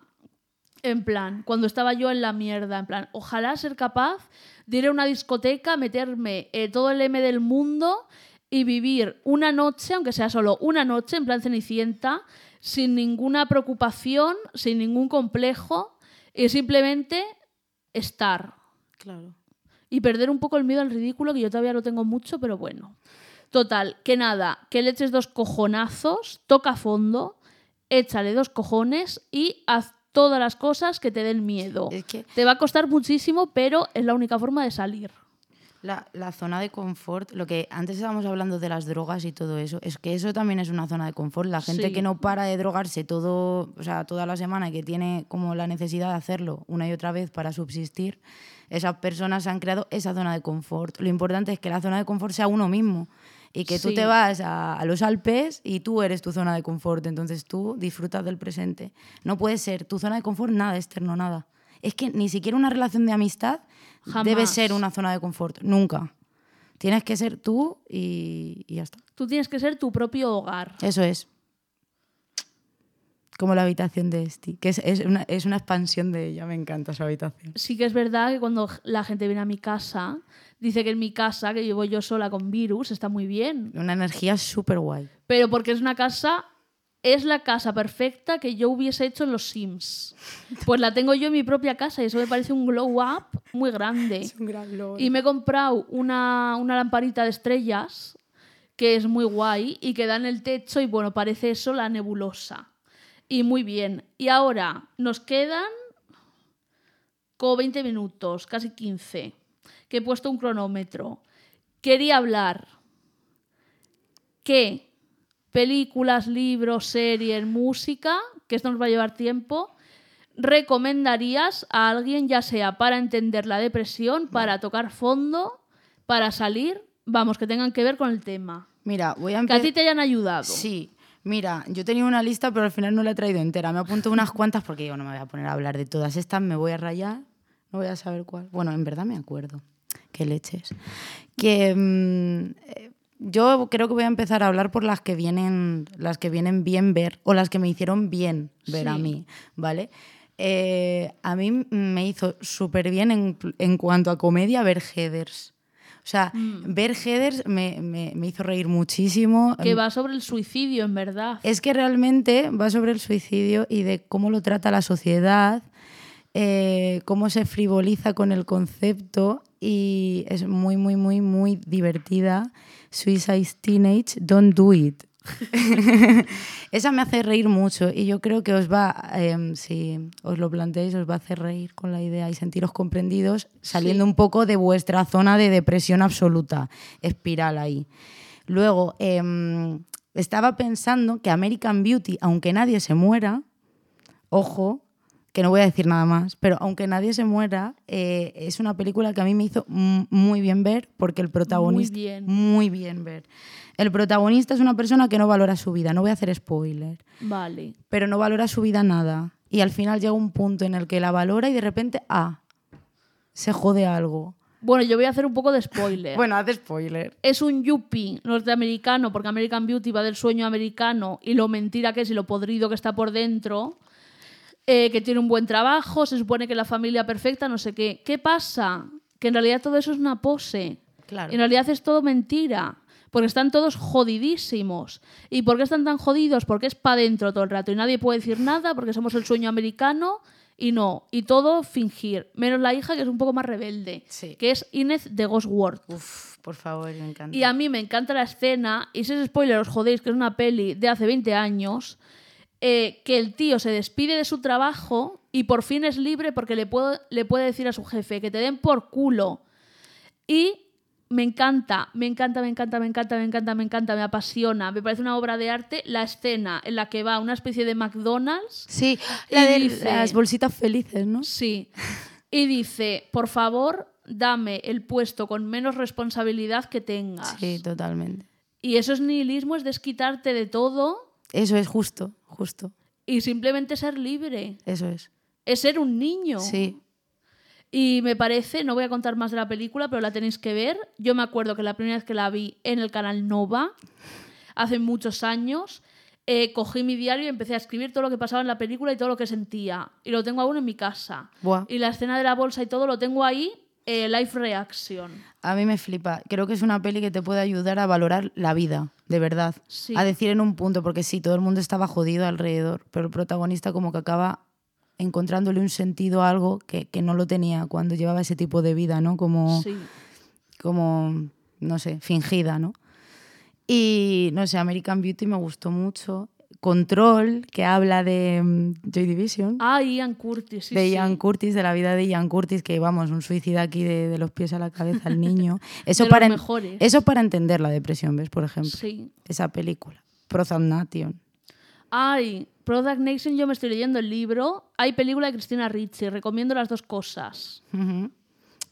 en plan, cuando estaba yo en la mierda, en plan, ojalá ser capaz de ir a una discoteca, meterme eh, todo el M del mundo y vivir una noche, aunque sea solo una noche, en plan cenicienta, sin ninguna preocupación, sin ningún complejo y simplemente estar. Claro. Y perder un poco el miedo al ridículo, que yo todavía lo tengo mucho, pero bueno. Total, que nada, que le eches dos cojonazos, toca fondo, échale dos cojones y haz todas las cosas que te den miedo. Es que Te va a costar muchísimo, pero es la única forma de salir. La, la zona de confort, lo que antes estábamos hablando de las drogas y todo eso, es que eso también es una zona de confort. La gente Sí. que no para de drogarse todo, o sea, toda la semana y que tiene como la necesidad de hacerlo una y otra vez para subsistir, esas personas han creado esa zona de confort. Lo importante es que la zona de confort sea uno mismo y que tú te vas a, a los Alpes y tú eres tu zona de confort, entonces tú disfrutas del presente. No puede ser tu zona de confort nada externo, nada. Es que ni siquiera una relación de amistad debe Jamás. ser una zona de confort. Nunca. Tienes que ser tú y, y ya está. Tú tienes que ser tu propio hogar. Eso es. Como la habitación de Esti, que es, es una, es una expansión de ella. Me encanta su habitación. Sí que es verdad que cuando la gente viene a mi casa, dice que en mi casa, que vivo yo sola con virus, está muy bien. Una energía súper guay. Pero porque es una casa, es la casa perfecta que yo hubiese hecho en los Sims. Pues la tengo yo en mi propia casa y eso me parece un glow up muy grande. un gran logro. Y me he comprado una, una lamparita de estrellas que es muy guay y que da en el techo y bueno, parece eso la nebulosa. Y muy bien. Y ahora nos quedan como 20 minutos, casi 15, que he puesto un cronómetro. Quería hablar que películas, libros, series, música, que esto nos va a llevar tiempo, recomendarías a alguien, ya sea para entender la depresión, para tocar fondo, para salir, vamos, que tengan que ver con el tema. Mira, voy a Que a ti te hayan ayudado. Sí, mira, yo tenía una lista, pero al final no la he traído entera. Me apunto unas cuantas porque yo no me voy a poner a hablar de todas estas, me voy a rayar, no voy a saber cuál. Bueno, en verdad me acuerdo. Qué leches. Que mm, eh, yo creo que voy a empezar a hablar por las que vienen, las que vienen bien ver o las que me hicieron bien ver a Sí. mí, ¿vale? Eh, a mí me hizo súper bien en, en cuanto a comedia ver Heathers. O sea, Mm. ver Heathers me, me- me hizo reír muchísimo. Que va sobre el suicidio, en verdad. Es que realmente va sobre el suicidio y de cómo lo trata la sociedad, eh, cómo se frivoliza con el concepto y es muy, muy, muy, muy divertida. Suicide Teenage, Don't Do It. Esa me hace reír mucho y yo creo que os va, eh, si os lo planteáis, os va a hacer reír con la idea y sentiros comprendidos, saliendo Sí. un poco de vuestra zona de depresión absoluta, espiral ahí. Luego, em, estaba pensando que American Beauty, aunque nadie se muera, ojo, que no voy a decir nada más, pero aunque nadie se muera, eh, es una película que a mí me hizo muy bien ver porque el protagonista... bien. Muy bien ver. El protagonista es una persona que no valora su vida, no voy a hacer spoiler, Vale. pero no valora su vida nada. Y al final llega un punto en el que la valora y de repente, ah, se jode algo. Bueno, yo voy a hacer un poco de spoiler. Bueno, hace spoiler. es un yuppie norteamericano, porque American Beauty va del sueño americano y lo mentira que es y lo podrido que está por dentro, eh, que tiene un buen trabajo, se supone que la familia perfecta, no sé qué. ¿Qué pasa? Que en realidad todo eso es una pose. Claro. En realidad es todo mentira. Porque están todos jodidísimos. ¿Y por qué están tan jodidos? Porque es para dentro todo el rato y nadie puede decir nada porque somos el sueño americano y no. Y todo fingir. Menos la hija que es un poco más rebelde. Sí. Que es Inez de Ghostworth. Uf, por favor, me encanta. Y a mí me encanta la escena, y si es spoiler os jodéis, que es una peli de hace 20 años, eh, que el tío se despide de su trabajo y por fin es libre porque le, puedo, le puede decir a su jefe que te den por culo. Y me encanta, me encanta, me encanta, me encanta, me encanta, me encanta, me apasiona. Me parece una obra de arte la escena en la que va una especie de McDonald's. Sí, la de dice- las bolsitas felices, ¿no? Sí. Y dice, por favor, dame el puesto con menos responsabilidad que tengas. Sí, totalmente. Y eso es nihilismo, es desquitarte de todo Eso es justo, justo. y simplemente ser libre. Eso es. Es ser un niño. Sí. Y me parece, no voy a contar más de la película, pero la tenéis que ver. Yo me acuerdo que la primera vez que la vi en el canal Nova, hace muchos años, eh, cogí mi diario y empecé a escribir todo lo que pasaba en la película y todo lo que sentía. Y lo tengo aún en mi casa. Buah. Y la escena de la bolsa y todo lo tengo ahí, eh, live reaction. A mí me flipa. Creo que es una peli que te puede ayudar a valorar la vida, de verdad. Sí. A decir en un punto, porque sí, todo el mundo estaba jodido alrededor, pero el protagonista como que acaba encontrándole un sentido a algo que, que no lo tenía cuando llevaba ese tipo de vida, ¿no? Como, Sí. como, no sé, fingida, ¿no? Y, no sé, American Beauty me gustó mucho. Control, que habla de mm, Joy Division. Ah, Ian Curtis. Sí, de sí. Ian Curtis, de la vida de Ian Curtis, que vamos, un suicida aquí de, de los pies a la cabeza al niño. Eso De para, en- mejores. eso para entender la depresión, ¿ves? Por ejemplo, Sí. esa película. Prozamnation. Ay, Product Nation, yo me estoy leyendo el libro. Hay película de Cristina Ricci, recomiendo las dos cosas.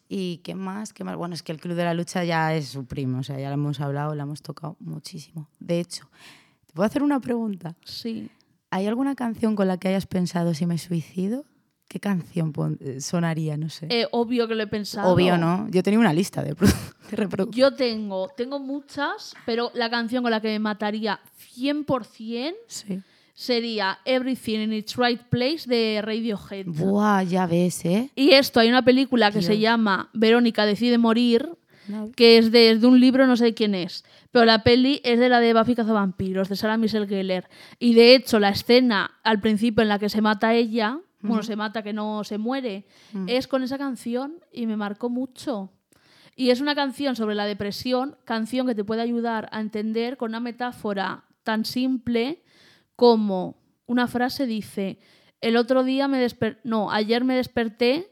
¿Y qué más? ¿Qué más? Bueno, es que el Club de la Lucha ya es su primo, o sea, ya lo hemos hablado, lo hemos tocado muchísimo. De hecho, ¿te puedo hacer una pregunta? Sí. ¿Hay alguna canción con la que hayas pensado si me suicido? ¿Qué canción eh, sonaría? No sé. Eh, obvio que lo he pensado. Obvio, ¿no? Yo tenía una lista de, de reproducción. Yo tengo, tengo muchas, pero la canción con la que me mataría 100% Sí. sería Everything in its Right Place de Radiohead. Buah, ya ves, ¿eh? Y esto, hay una película que se llama Verónica decide morir, No. que es de, es de un libro, no sé quién es. Pero la peli es de la de Buffy Cazavampiros, de Sarah Michelle Gellar. Y de hecho, la escena al principio en la que se mata ella, bueno, se mata que no se muere, es con esa canción y me marcó mucho. Y es una canción sobre la depresión, canción que te puede ayudar a entender con una metáfora tan simple como una frase dice, el otro día me desperté, no, ayer me desperté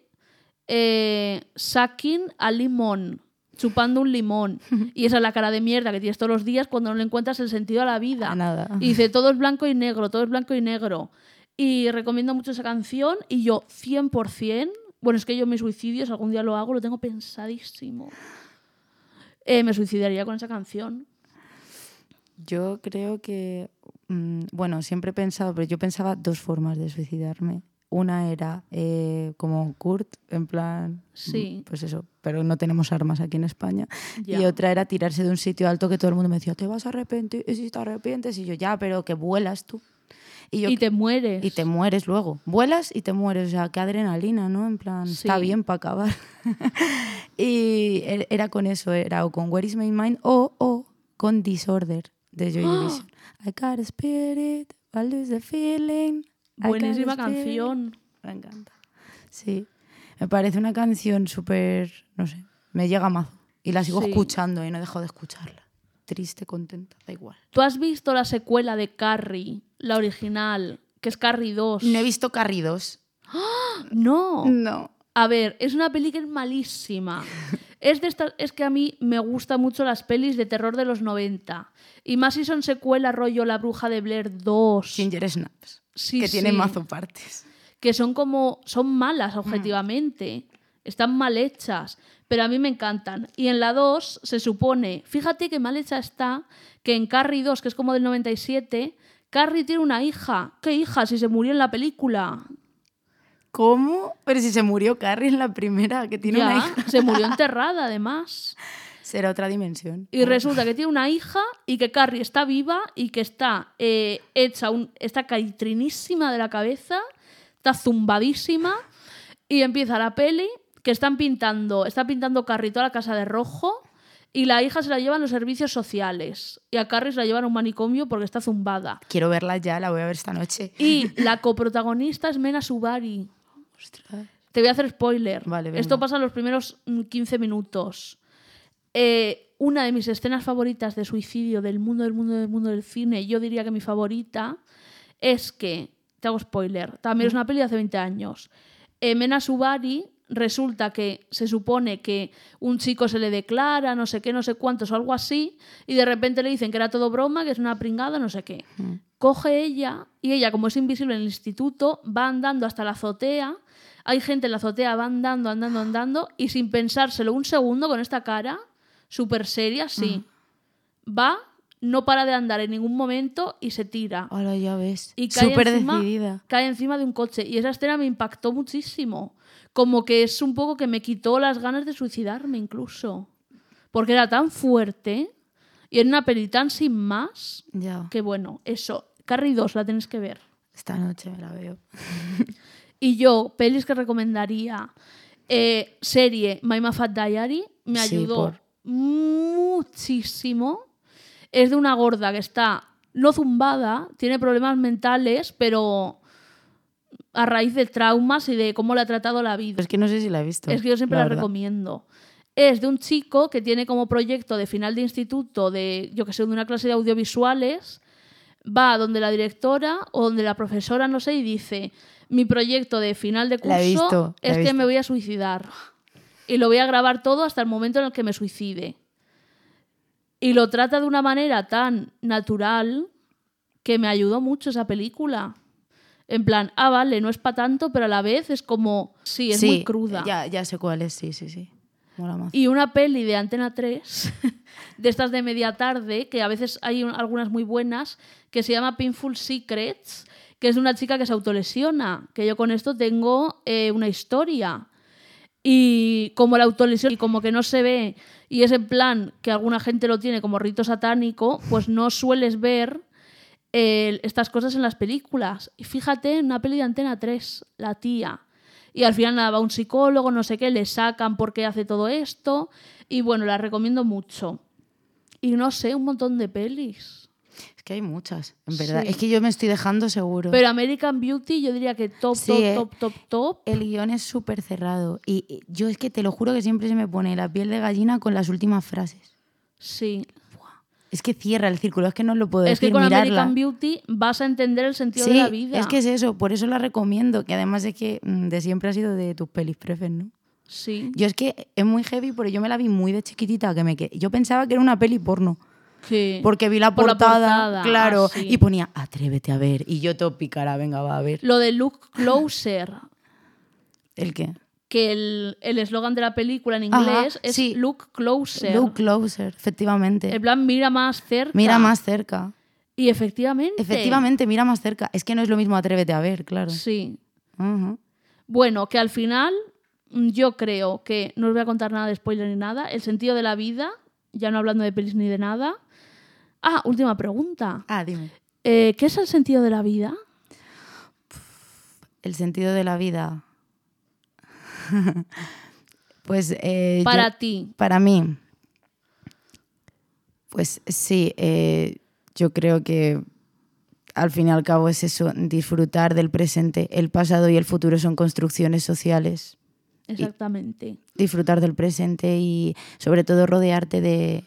eh, sucking a limón, chupando un limón. Y esa es la cara de mierda que tienes todos los días cuando no le encuentras el sentido a la vida. A nada. Y dice, todo es blanco y negro, todo es blanco y negro. Y recomiendo mucho esa canción y yo 100%, bueno, es que yo mis suicidios, algún día lo hago, lo tengo pensadísimo. Eh, me suicidaría con esa canción. Yo creo que, mm, bueno, siempre he pensado, pero yo pensaba dos formas de suicidarme. Una era eh, como Kurt, en plan, Sí. pues eso, pero no tenemos armas aquí en España. Ya. Y otra era tirarse de un sitio alto que todo el mundo me decía, te vas a arrepentir, y si te arrepientes, y yo, ya, pero que vuelas tú. Y, yo, y te mueres. y te mueres luego. Vuelas y te mueres. O sea, qué adrenalina, ¿no? En plan, está Sí. bien para acabar. y er- era con eso, era o con Where is my mind o, o con Disorder de Joy Division. I got a spirit, I lose the feeling. Buenísima canción. Me encanta. Sí. Me parece una canción súper, no sé, me llega mazo. Y la sigo Sí. escuchando y no dejo de escucharla. Triste, contenta, da igual. ¿Tú has visto la secuela de Carrie, la original, que es Carrie 2? No he visto Carrie 2. No. No. A ver, es una peli que es malísima. Es, de estas, es que a mí me gustan mucho las pelis de terror de los 90. Y más si son secuela rollo La Bruja de Blair 2. Ginger Snaps. Sí, que tiene sí. mazo partes. que son como son malas objetivamente, están mal hechas, pero a mí me encantan. Y en la 2 se supone, fíjate que mal hecha está, que en Carrie 2, que es como del 97, Carrie tiene una hija. ¿Qué hija? Si se murió en la película. ¿Cómo? Pero si se murió Carrie en la primera, que tiene Ya, una hija. se murió enterrada además. Será otra dimensión. Y resulta que tiene una hija y que Carrie está viva y que está eh, hecha, un, está caitrinísima de la cabeza, está zumbadísima y empieza la peli que están pintando, está pintando Carrie toda la casa de rojo y la hija se la llevan los servicios sociales y a Carrie se la llevan a un manicomio porque está zumbada. Quiero verla ya, la voy a ver esta noche. Y la coprotagonista es Mena Subari. Ostras. Te voy a hacer spoiler. Vale. Esto pasa en los primeros mm, 15 minutos. Eh, una de mis escenas favoritas de suicidio del mundo, del mundo, del mundo del cine, yo diría que mi favorita, es que, te hago spoiler, también es una peli de hace 20 años. Eh, Mena Subari resulta que se supone que un chico se le declara, no sé qué, no sé cuántos o algo así, y de repente le dicen que era todo broma, que es una pringada, no sé qué. Coge ella y ella, como es invisible en el instituto, va andando hasta la azotea. Hay gente en la azotea, va andando, andando, andando, y sin pensárselo un segundo con esta cara, súper seria, sí. Va, no para de andar en ningún momento y se tira. Hola, ya ves. Y cae Súper encima, decidida. cae encima de un coche. Y esa escena me impactó muchísimo. Como que es un poco que me quitó las ganas de suicidarme incluso. Porque era tan fuerte y en una peli tan sin más Ya. que bueno, eso. Carrie 2 la tenéis que ver. Esta noche me la veo. Y yo, pelis que recomendaría, eh, serie My Ma Fat Diary, me Sí, ayudó por- muchísimo. Es de una gorda que está no zumbada, tiene problemas mentales, pero a raíz de traumas y de cómo le ha tratado la vida. Es que no sé si la he visto. Es que yo siempre la, recomiendo. Es de un chico que tiene como proyecto de final de instituto, de, yo que sé, de una clase de audiovisuales, va donde la directora o donde la profesora, no sé, y dice, mi proyecto de final de curso visto, es que me voy a suicidar. Y lo voy a grabar todo hasta el momento en el que me suicide. Y lo trata de una manera tan natural que me ayudó mucho esa película. En plan, ah, vale, no es para tanto, pero a la vez es como, sí, es muy cruda. Ya, ya sé cuál es, sí, sí, sí. Y una peli de Antena 3, de estas de media tarde, que a veces hay un- algunas muy buenas, que se llama Painful Secrets, que es de una chica que se autolesiona. Que yo con esto tengo eh, una historia. Y como la autolesión y como que no se ve, y es en plan que alguna gente lo tiene como rito satánico, pues no sueles ver estas cosas en las películas. Y fíjate, en una peli de Antena 3, la tía. Y al final nada, va un psicólogo, no sé qué, le sacan por qué hace todo esto. Y bueno, la recomiendo mucho. Y no sé, un montón de pelis. Es que hay muchas, en verdad. Sí. Es que yo me estoy dejando seguro. Pero American Beauty yo diría que top, Sí, top, eh. top, top, top. el guion es súper cerrado. Y yo es que te lo juro que siempre se me pone la piel de gallina con las últimas frases. Sí. Es que cierra el círculo, es que no lo puedo Es que decir, con mirarla. American Beauty vas a entender el sentido sí, de la vida. es que es eso, por eso la recomiendo, que además es que mm, de siempre ha sido de tus pelis prefer, ¿no? Sí. Yo es que es muy heavy, porque yo me la vi muy de chiquitita, que me que- yo pensaba que era una peli porno, Sí. porque vi la Por la portada, claro, ah, sí. y ponía, atrévete a ver, y yo todo picara, venga, va a ver. Lo de Look Closer, ¿El qué? que el el eslogan de la película en Ajá, inglés es sí. Look Closer. Look closer, efectivamente. En plan, mira más cerca. Mira más cerca. Y efectivamente. Efectivamente, mira más cerca. Es que no es lo mismo atrévete a ver, claro. Sí. Bueno, que al final yo creo que, no os voy a contar nada de spoiler ni nada, el sentido de la vida, ya no hablando de pelis ni de nada. Ah, última pregunta. Ah, dime. Eh, ¿Qué es el sentido de la vida? El sentido de la vida. pues eh, yo- Para ti. para mí, pues sí, eh, yo creo que al fin y al cabo es eso, disfrutar del presente. El pasado y el futuro son construcciones sociales. Exactamente. Disfrutar del presente y sobre todo rodearte de...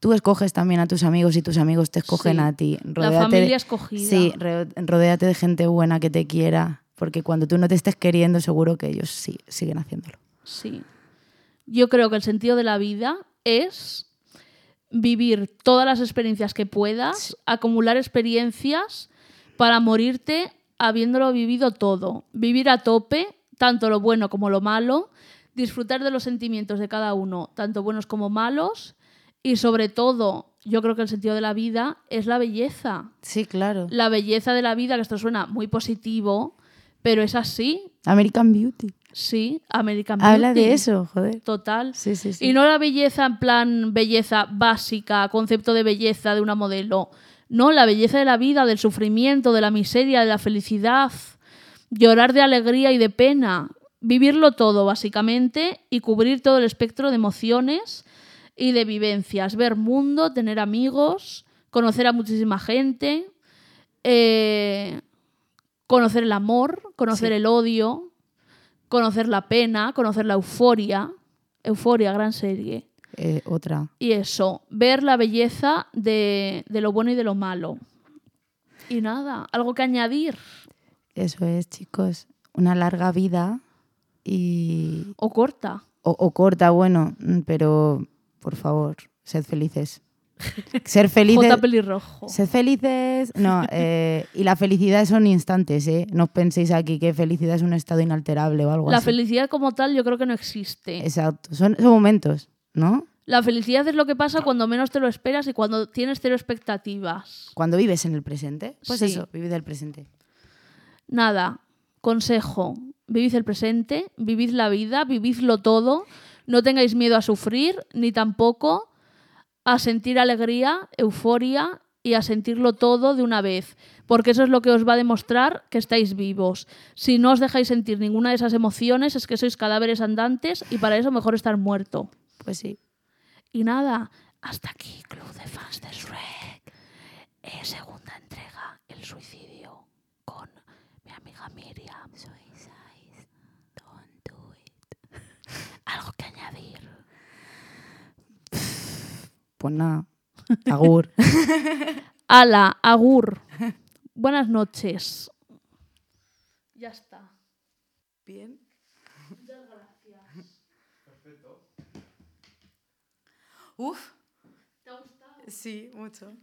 Tú escoges también a tus amigos y tus amigos te escogen Sí. a ti. La de- familia escogida. Sí, rodéate de gente buena que te quiera, porque cuando tú no te estés queriendo, seguro que ellos sí siguen haciéndolo. Sí. Yo creo que el sentido de la vida es vivir todas las experiencias que puedas, acumular experiencias para morirte habiéndolo vivido todo. Vivir a tope, tanto lo bueno como lo malo, disfrutar de los sentimientos de cada uno, tanto buenos como malos, y sobre todo, yo creo que el sentido de la vida es la belleza. Sí, claro. La belleza de la vida, que esto suena muy positivo, pero es así, American Beauty. sí, American Beauty. Habla de eso, joder. Total. Sí, sí, sí. Y no la belleza en plan belleza básica, concepto de belleza de una modelo. No, la belleza de la vida, del sufrimiento, de la miseria, de la felicidad. Llorar de alegría y de pena. Vivirlo todo, básicamente, y cubrir todo el espectro de emociones y de vivencias. Ver mundo, tener amigos, conocer a muchísima gente, eh, conocer el amor, conocer Sí. el odio, conocer la pena, conocer la euforia. Euforia, gran serie. Eh, otra. Y eso, ver la belleza de, de lo bueno y de lo malo. Y nada, algo que añadir. Eso es, chicos. Una larga vida y... O corta. O, o corta, bueno, mm, pero por favor, sed felices. Ser felices... J pelirrojo. Sed felices. No, eh, y la felicidad son instantes, ¿eh? No os penséis aquí que felicidad es un estado inalterable o algo La así. felicidad como tal yo creo que no existe. Exacto. Son, son momentos, ¿no? La felicidad es lo que pasa cuando menos te lo esperas y cuando tienes cero expectativas. Cuando vives en el presente. Pues Sí. eso, vivid el presente. Nada, consejo, vivid el presente, vivid la vida, vividlo todo, no tengáis miedo a sufrir, ni tampoco a sentir alegría, euforia y a sentirlo todo de una vez, porque eso es lo que os va a demostrar que estáis vivos. Si no os dejáis sentir ninguna de esas emociones, es que sois cadáveres andantes y para eso mejor estar muerto. Pues sí. Y nada, hasta aquí, Club de Fans de Shrek. Eh, segunda entrega, el suicidio con mi amiga Miriam. Don't do it. Algo que añadir. Pues nada. Agur. Ala, Agur. Buenas noches. Ya está. Bien. Uf. ¿Te ha gustado? Sí, mucho.